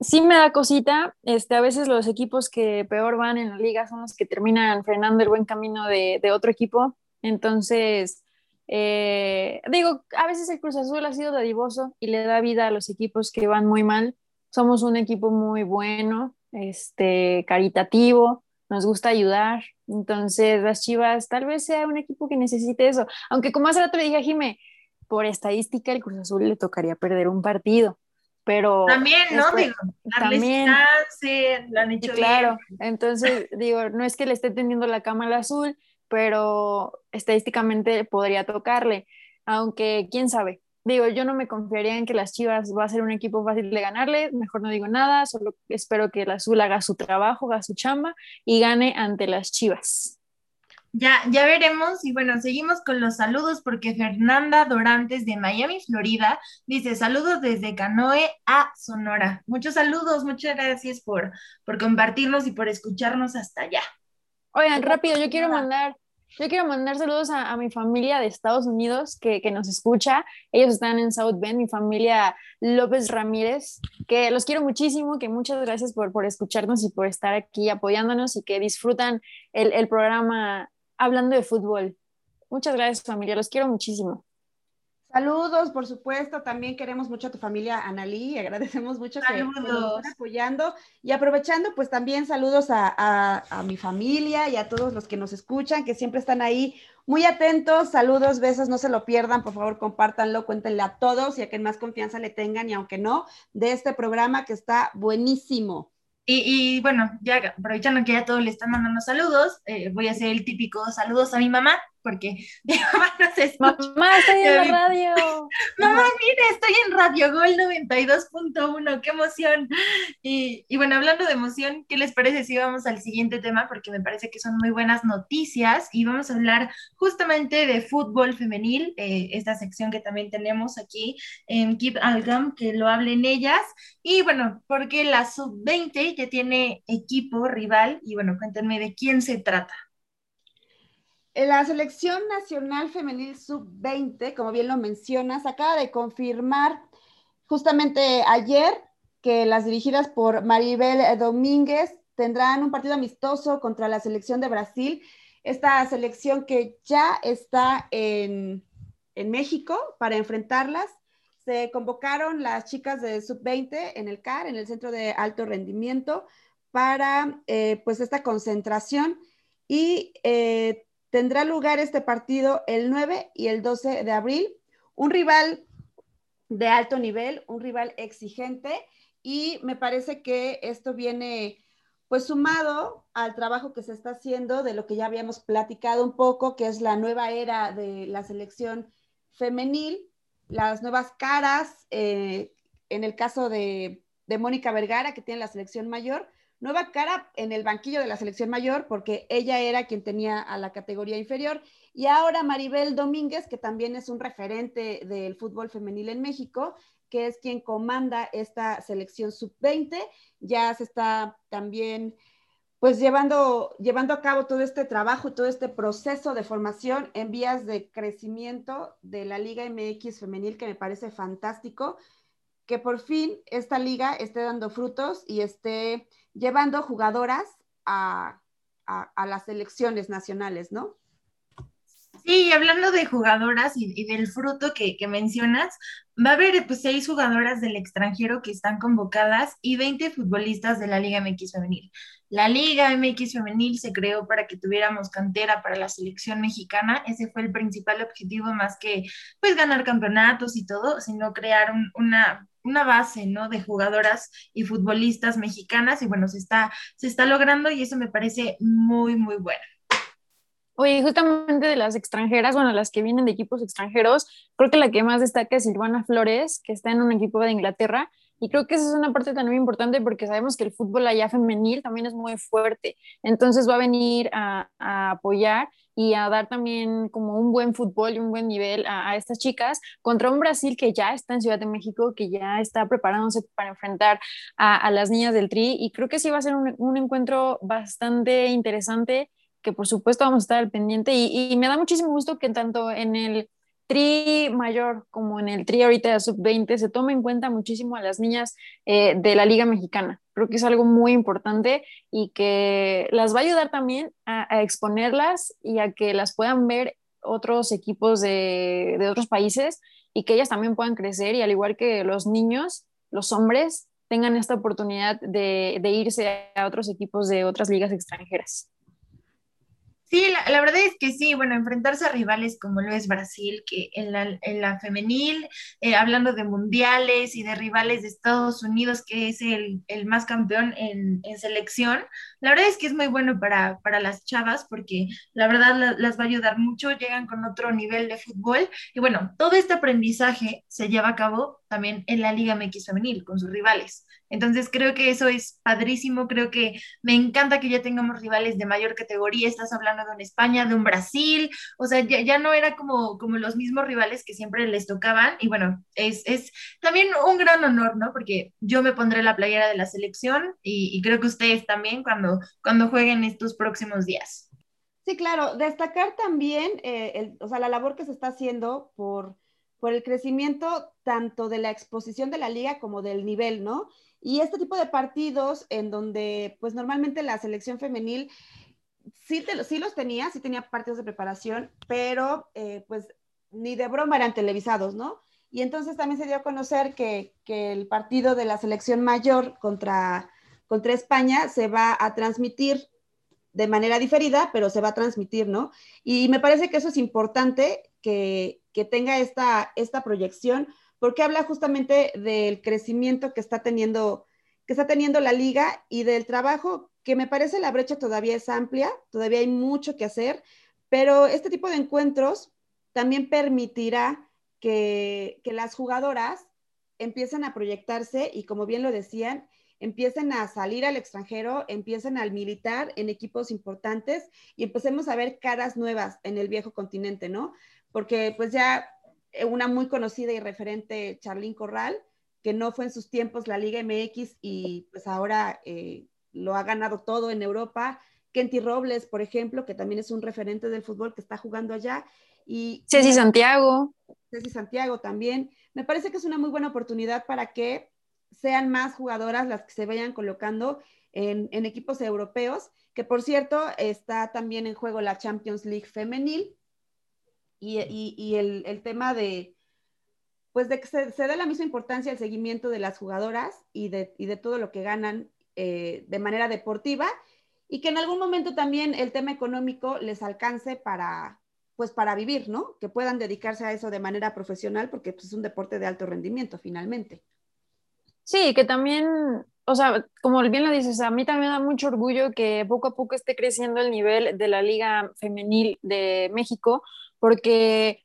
sí, me da cosita. Este, a veces los equipos que peor van en la liga son los que terminan frenando el buen camino de, de otro equipo. Entonces, eh, digo, a veces el Cruz Azul ha sido dadivoso y le da vida a los equipos que van muy mal. Somos un equipo muy bueno, este, caritativo, nos gusta ayudar. Entonces, las Chivas tal vez sea un equipo que necesite eso. Aunque como hace rato le dije a Jime, por estadística el Cruz Azul le tocaría perder un partido. Pero También, ¿no? después- Digo, darles también. chance, lo han hecho claro. bien. Entonces, digo, no es que le esté tendiendo la cama al azul, pero estadísticamente podría tocarle. Aunque, quién sabe. Digo, yo no me confiaría en que las Chivas va a ser un equipo fácil de ganarle. Mejor no digo nada, solo espero que el azul haga su trabajo, haga su chamba y gane ante las Chivas. Ya, ya veremos. Y bueno, seguimos con los saludos porque Fernanda Dorantes de Miami, Florida, dice saludos desde Canoe a Sonora. Muchos saludos, muchas gracias por, por compartirnos y por escucharnos hasta allá. Oigan, rápido, yo quiero mandar, yo quiero mandar saludos a, a mi familia de Estados Unidos que, que nos escucha. Ellos están en South Bend, mi familia López Ramírez, que los quiero muchísimo, que muchas gracias por, por escucharnos y por estar aquí apoyándonos y que disfrutan el, el programa hablando de fútbol. Muchas gracias, familia, los quiero muchísimo. Saludos, por supuesto. También queremos mucho a tu familia, Analí. Agradecemos mucho que, que nos Saludos. están apoyando. Y aprovechando, pues también saludos a, a- a mi familia y a todos los que nos escuchan, que siempre están ahí muy atentos. Saludos, besos, no se lo pierdan. Por favor, compártanlo, cuéntenle a todos y a quien más confianza le tengan, y aunque no, de este programa que está buenísimo. Y, y bueno, ya aprovechando que ya todos le están mandando saludos, eh, voy a hacer el típico saludos a mi mamá, porque mi mamá nos escucha. Mamá, estoy en la radio. Mamá, mire, estoy en Radio Gol 92.1, qué emoción. Y, y bueno, hablando de emoción, ¿qué les parece si vamos al siguiente tema? Porque me parece que son muy buenas noticias y vamos a hablar justamente de fútbol femenil, eh, esta sección que también tenemos aquí en Keep Algam, que lo hablen ellas. Y bueno, porque la sub-20 ya tiene equipo rival y bueno, cuéntenme de quién se trata. La selección nacional femenil sub-20, como bien lo mencionas, acaba de confirmar justamente ayer que las dirigidas por Maribel Domínguez tendrán un partido amistoso contra la selección de Brasil. Esta selección que ya está en, en México para enfrentarlas. Se convocaron las chicas de sub-20 en el CAR, en el Centro de Alto Rendimiento, para eh, pues esta concentración y eh, tendrá lugar este partido el 9 y el 12 de abril. Un rival de alto nivel, un rival exigente y me parece que esto viene pues sumado al trabajo que se está haciendo de lo que ya habíamos platicado un poco, que es la nueva era de la selección femenil, las nuevas caras, eh, en el caso de, de Mónica Vergara, que tiene la selección mayor, nueva cara en el banquillo de la selección mayor, porque ella era quien tenía a la categoría inferior. Y ahora Maribel Domínguez, que también es un referente del fútbol femenil en México, que es quien comanda esta selección sub-20, ya se está también pues llevando, llevando a cabo todo este trabajo, todo este proceso de formación en vías de crecimiento de la Liga MX femenil, que me parece fantástico, que por fin esta liga esté dando frutos y esté llevando jugadoras a, las selecciones nacionales, ¿no? Sí, hablando de jugadoras y, del fruto que, mencionas, va a haber pues seis jugadoras del extranjero que están convocadas y 20 futbolistas de la Liga MX Femenil. La Liga MX Femenil se creó para que tuviéramos cantera para la selección mexicana. Ese fue el principal objetivo, más que pues ganar campeonatos y todo, sino crear una una base, ¿no? De jugadoras y futbolistas mexicanas y bueno, se está, se está logrando y eso me parece muy, muy bueno. Oye, justamente de las extranjeras, bueno, las que vienen de equipos extranjeros, creo que la que más destaca es Silvana Flores, que está en un equipo de Inglaterra, y creo que esa es una parte también importante porque sabemos que el fútbol allá femenil también es muy fuerte. Entonces va a venir a, apoyar y a dar también como un buen fútbol y un buen nivel a, estas chicas contra un Brasil que ya está en Ciudad de México, que ya está preparándose para enfrentar a, las niñas del Tri. Y creo que sí va a ser un, encuentro bastante interesante que por supuesto vamos a estar al pendiente y, y me da muchísimo gusto que tanto en el tri mayor como en el tri ahorita de sub-20 se toma en cuenta muchísimo a las niñas eh, de la Liga Mexicana. Creo que es algo muy importante y que las va a ayudar también a, exponerlas y a que las puedan ver otros equipos de, otros países y que ellas también puedan crecer y al igual que los niños, los hombres, tengan esta oportunidad de irse a otros equipos de otras ligas extranjeras. Sí, la, verdad es que sí, bueno, enfrentarse a rivales como lo es Brasil, que en la, en la femenil, eh, hablando de mundiales y de rivales de Estados Unidos, que es el, más campeón en, selección, la verdad es que es muy bueno para, para las chavas porque la verdad las va a ayudar mucho, llegan con otro nivel de fútbol y bueno, todo este aprendizaje se lleva a cabo también en la Liga MX femenil con sus rivales. Entonces creo que eso es padrísimo, creo que me encanta que ya tengamos rivales de mayor categoría, estás hablando de un España, de un Brasil, o sea, ya, no era como, como los mismos rivales que siempre les tocaban y bueno, es, es también un gran honor, ¿no? Porque yo me pondré la playera de la selección y, creo que ustedes también cuando, cuando jueguen estos próximos días. Sí, claro, destacar también, eh, o sea, la labor que se está haciendo por, por el crecimiento tanto de la exposición de la liga como del nivel, ¿no? Y este tipo de partidos en donde, pues normalmente la selección femenil sí, sí los tenía, sí tenía partidos de preparación, pero eh, pues ni de broma eran televisados, ¿no? Y entonces también se dio a conocer que, que el partido de la selección mayor contra, contra España se va a transmitir de manera diferida, pero se va a transmitir, ¿no? Y me parece que eso es importante, que, que tenga esta, esta proyección, porque habla justamente del crecimiento que está teniendo que está teniendo la liga y del trabajo que me parece la brecha todavía es amplia, todavía hay mucho que hacer, pero este tipo de encuentros también permitirá que, que las jugadoras empiecen a proyectarse y como bien lo decían, empiecen a salir al extranjero, empiecen al militar en equipos importantes y empecemos a ver caras nuevas en el viejo continente, ¿no? Porque pues ya eh, una muy conocida y referente, Charlín Corral, que no fue en sus tiempos la Liga MX y pues ahora eh, lo ha ganado todo en Europa. Kenty Robles, por ejemplo, que también es un referente del fútbol que está jugando allá. Y Ceci Santiago. Ceci Santiago también. Me parece que es una muy buena oportunidad para que sean más jugadoras las que se vayan colocando en, en equipos europeos, que por cierto está también en juego la Champions League femenil, y, el, tema de, pues de que se, dé la misma importancia al seguimiento de las jugadoras y de, de todo lo que ganan eh, de manera deportiva y que en algún momento también el tema económico les alcance para, pues para vivir, ¿no? Que puedan dedicarse a eso de manera profesional porque pues, es un deporte de alto rendimiento finalmente. Sí, que también, o sea, como bien lo dices, a mí también me da mucho orgullo que poco a poco esté creciendo el nivel de la Liga Femenil de México, porque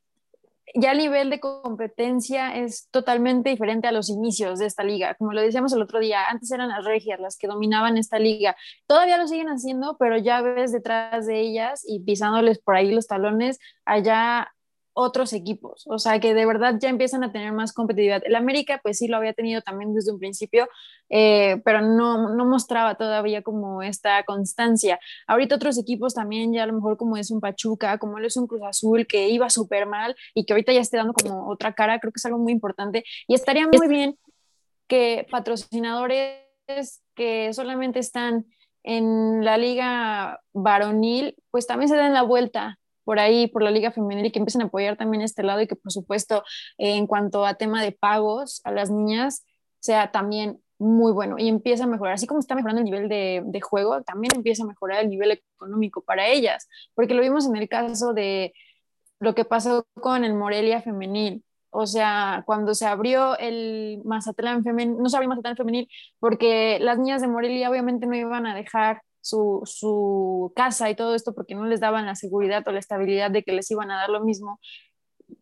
ya el nivel de competencia es totalmente diferente a los inicios de esta liga. Como lo decíamos el otro día, antes eran las regias las que dominaban esta liga. Todavía lo siguen haciendo, pero ya ves detrás de ellas y pisándoles por ahí los talones allá otros equipos, o sea que de verdad ya empiezan a tener más competitividad. El América pues sí lo había tenido también desde un principio, eh, pero no, no mostraba todavía como esta constancia. Ahorita otros equipos también ya a lo mejor como es un Pachuca, como él es un Cruz Azul que iba súper mal y que ahorita ya esté dando como otra cara, creo que es algo muy importante y estaría muy bien que patrocinadores que solamente están en la liga varonil, pues también se den la vuelta por ahí, por la Liga Femenil y que empiecen a apoyar también este lado y que por supuesto en cuanto a tema de pagos a las niñas sea también muy bueno y empieza a mejorar, así como está mejorando el nivel de, juego, también empieza a mejorar el nivel económico para ellas, porque lo vimos en el caso de lo que pasó con el Morelia femenil, o sea, cuando se abrió el Mazatlán femenil, no se abrió Mazatlán femenil porque las niñas de Morelia obviamente no iban a dejar su, casa y todo esto porque no les daban la seguridad o la estabilidad de que les iban a dar lo mismo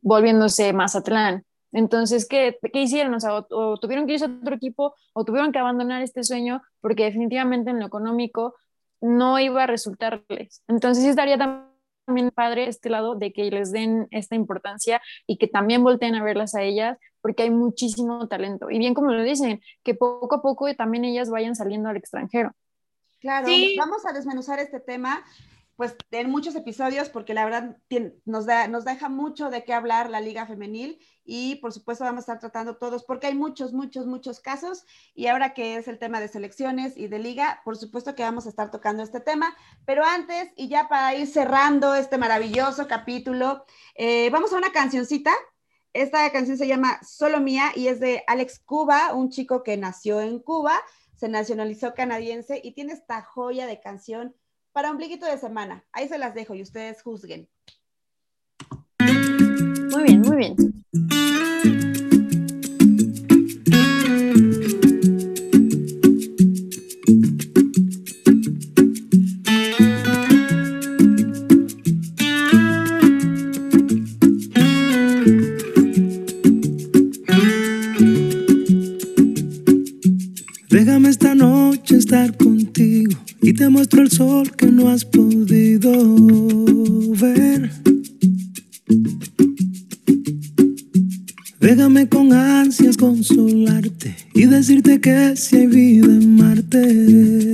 volviéndose Mazatlán. Entonces, ¿qué, qué hicieron? O, o, tuvieron que irse a otro equipo o tuvieron que abandonar este sueño porque definitivamente en lo económico no iba a resultarles. Entonces, sí estaría también padre este lado de que les den esta importancia y que también volteen a verlas a ellas porque hay muchísimo talento. Y bien como lo dicen, que poco a poco también ellas vayan saliendo al extranjero. Claro, vamos a desmenuzar este tema pues en muchos episodios porque la verdad nos, da, nos deja mucho de qué hablar la liga femenil y por supuesto vamos a estar tratando todos porque hay muchos, muchos, muchos casos y ahora que es el tema de selecciones y de liga, por supuesto que vamos a estar tocando este tema, pero antes y ya para ir cerrando este maravilloso capítulo, eh, vamos a una cancioncita. Esta canción se llama Solo Mía y es de Alex Cuba, un chico que nació en Cuba se nacionalizó canadiense y tiene esta joya de canción para ombliguito de semana. Ahí se las dejo y ustedes juzguen. Muy bien, muy bien. El sol que no has podido ver. Déjame con ansias consolarte y decirte que si hay vida en Marte,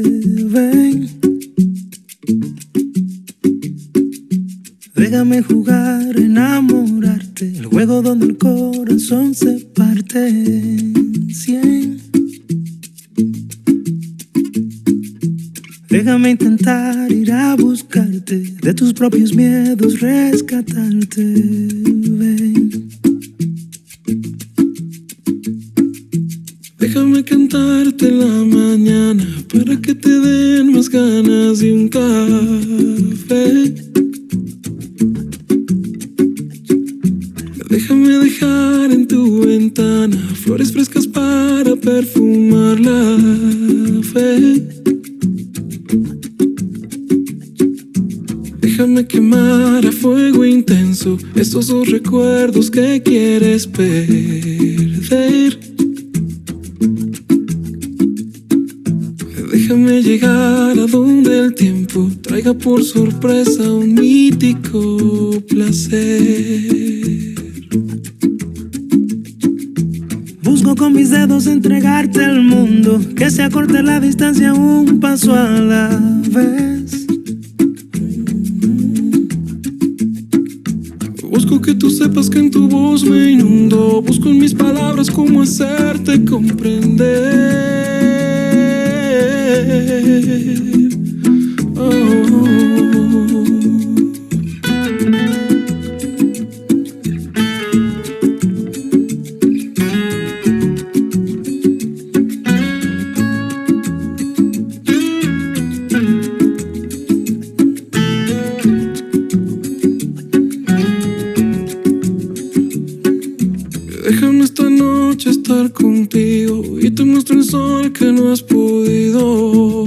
contigo y te muestro el sol que no has podido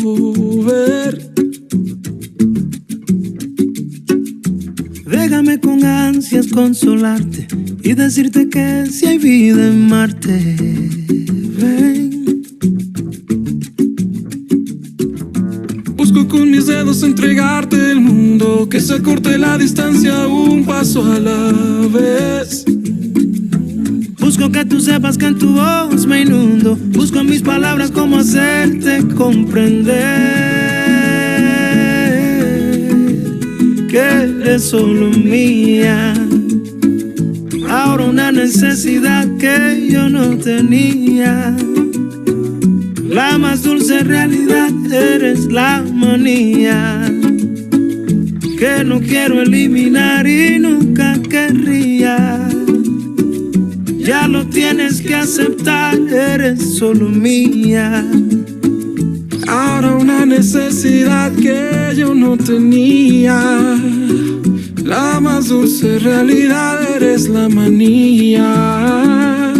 ver. Déjame con ansias consolarte y decirte que si hay vida en Marte, ven. Busco con mis dedos entregarte el mundo, que se acorte la distancia un paso a la vez. Busco que tú sepas que en tu voz me inundo. Busco en mis palabras cómo hacerte comprender que eres solo mía. Ahora una necesidad que yo no tenía. La más dulce realidad eres la manía que no quiero eliminar y nunca tienes que aceptar, eres solo mía. Ahora una necesidad que yo no tenía. La más dulce realidad eres la manía.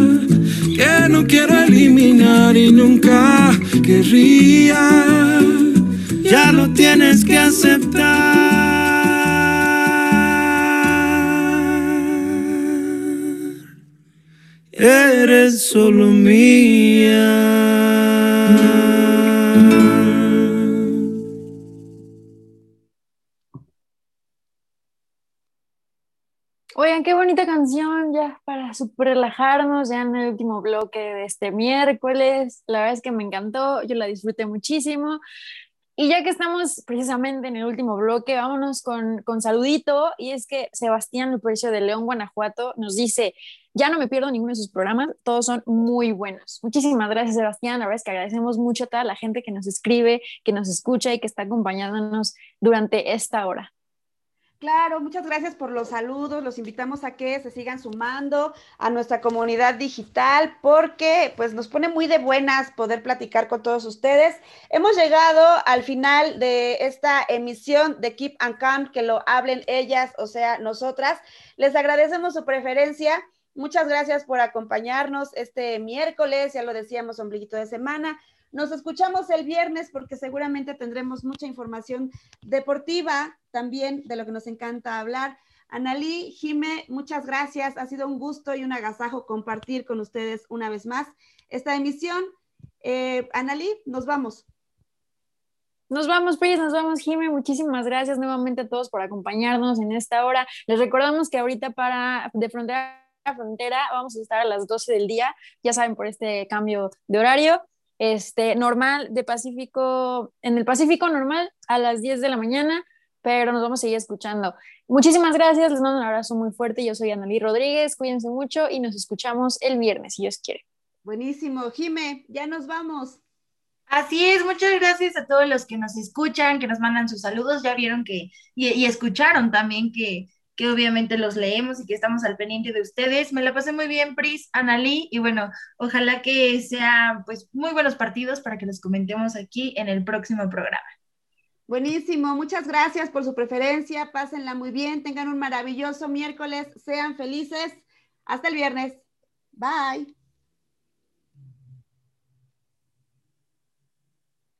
Que no quiero eliminar y nunca querría. Ya lo tienes que aceptar. Solo mía. Oigan, qué bonita canción ya para super relajarnos ya en el último bloque de este miércoles. La verdad es que me encantó, yo la disfruté muchísimo. Y ya que estamos precisamente en el último bloque, vámonos con, con saludito. Y es que Sebastián Lupercio de León, Guanajuato, nos dice, ya no me pierdo ninguno de sus programas, todos son muy buenos. Muchísimas gracias, Sebastián. La verdad es que agradecemos mucho a toda la gente que nos escribe, que nos escucha y que está acompañándonos durante esta hora. Claro, muchas gracias por los saludos. Los invitamos a que se sigan sumando a nuestra comunidad digital porque pues nos pone muy de buenas poder platicar con todos ustedes. Hemos llegado al final de esta emisión de Keep and Calm, que lo hablen ellas, o sea, nosotras. Les agradecemos su preferencia. Muchas gracias por acompañarnos este miércoles, ya lo decíamos, ombliguito de semana. Nos escuchamos el viernes porque seguramente tendremos mucha información deportiva también de lo que nos encanta hablar. Analí, Jime, muchas gracias. Ha sido un gusto y un agasajo compartir con ustedes una vez más esta emisión. Eh, Analí, nos vamos. Nos vamos, pues, nos vamos, Jime. Muchísimas gracias nuevamente a todos por acompañarnos en esta hora. Les recordamos que ahorita para de frontera a frontera vamos a estar a las 12 del día, ya saben, por este cambio de horario este, normal de Pacífico, en el Pacífico normal a las 10 de la mañana, pero nos vamos a seguir escuchando. Muchísimas gracias, les mando un abrazo muy fuerte. Yo soy Analí Rodríguez, cuídense mucho y nos escuchamos el viernes, si Dios quiere. Buenísimo, Jime, ya nos vamos. Así es, muchas gracias a todos los que nos escuchan, que nos mandan sus saludos. Ya vieron que, y, y escucharon también que que obviamente los leemos y que estamos al pendiente de ustedes. Me la pasé muy bien, Pris, Analí, y bueno, ojalá que sean pues muy buenos partidos para que los comentemos aquí en el próximo programa. Buenísimo, muchas gracias por su preferencia, pásenla muy bien, tengan un maravilloso miércoles, sean felices, hasta el viernes, bye.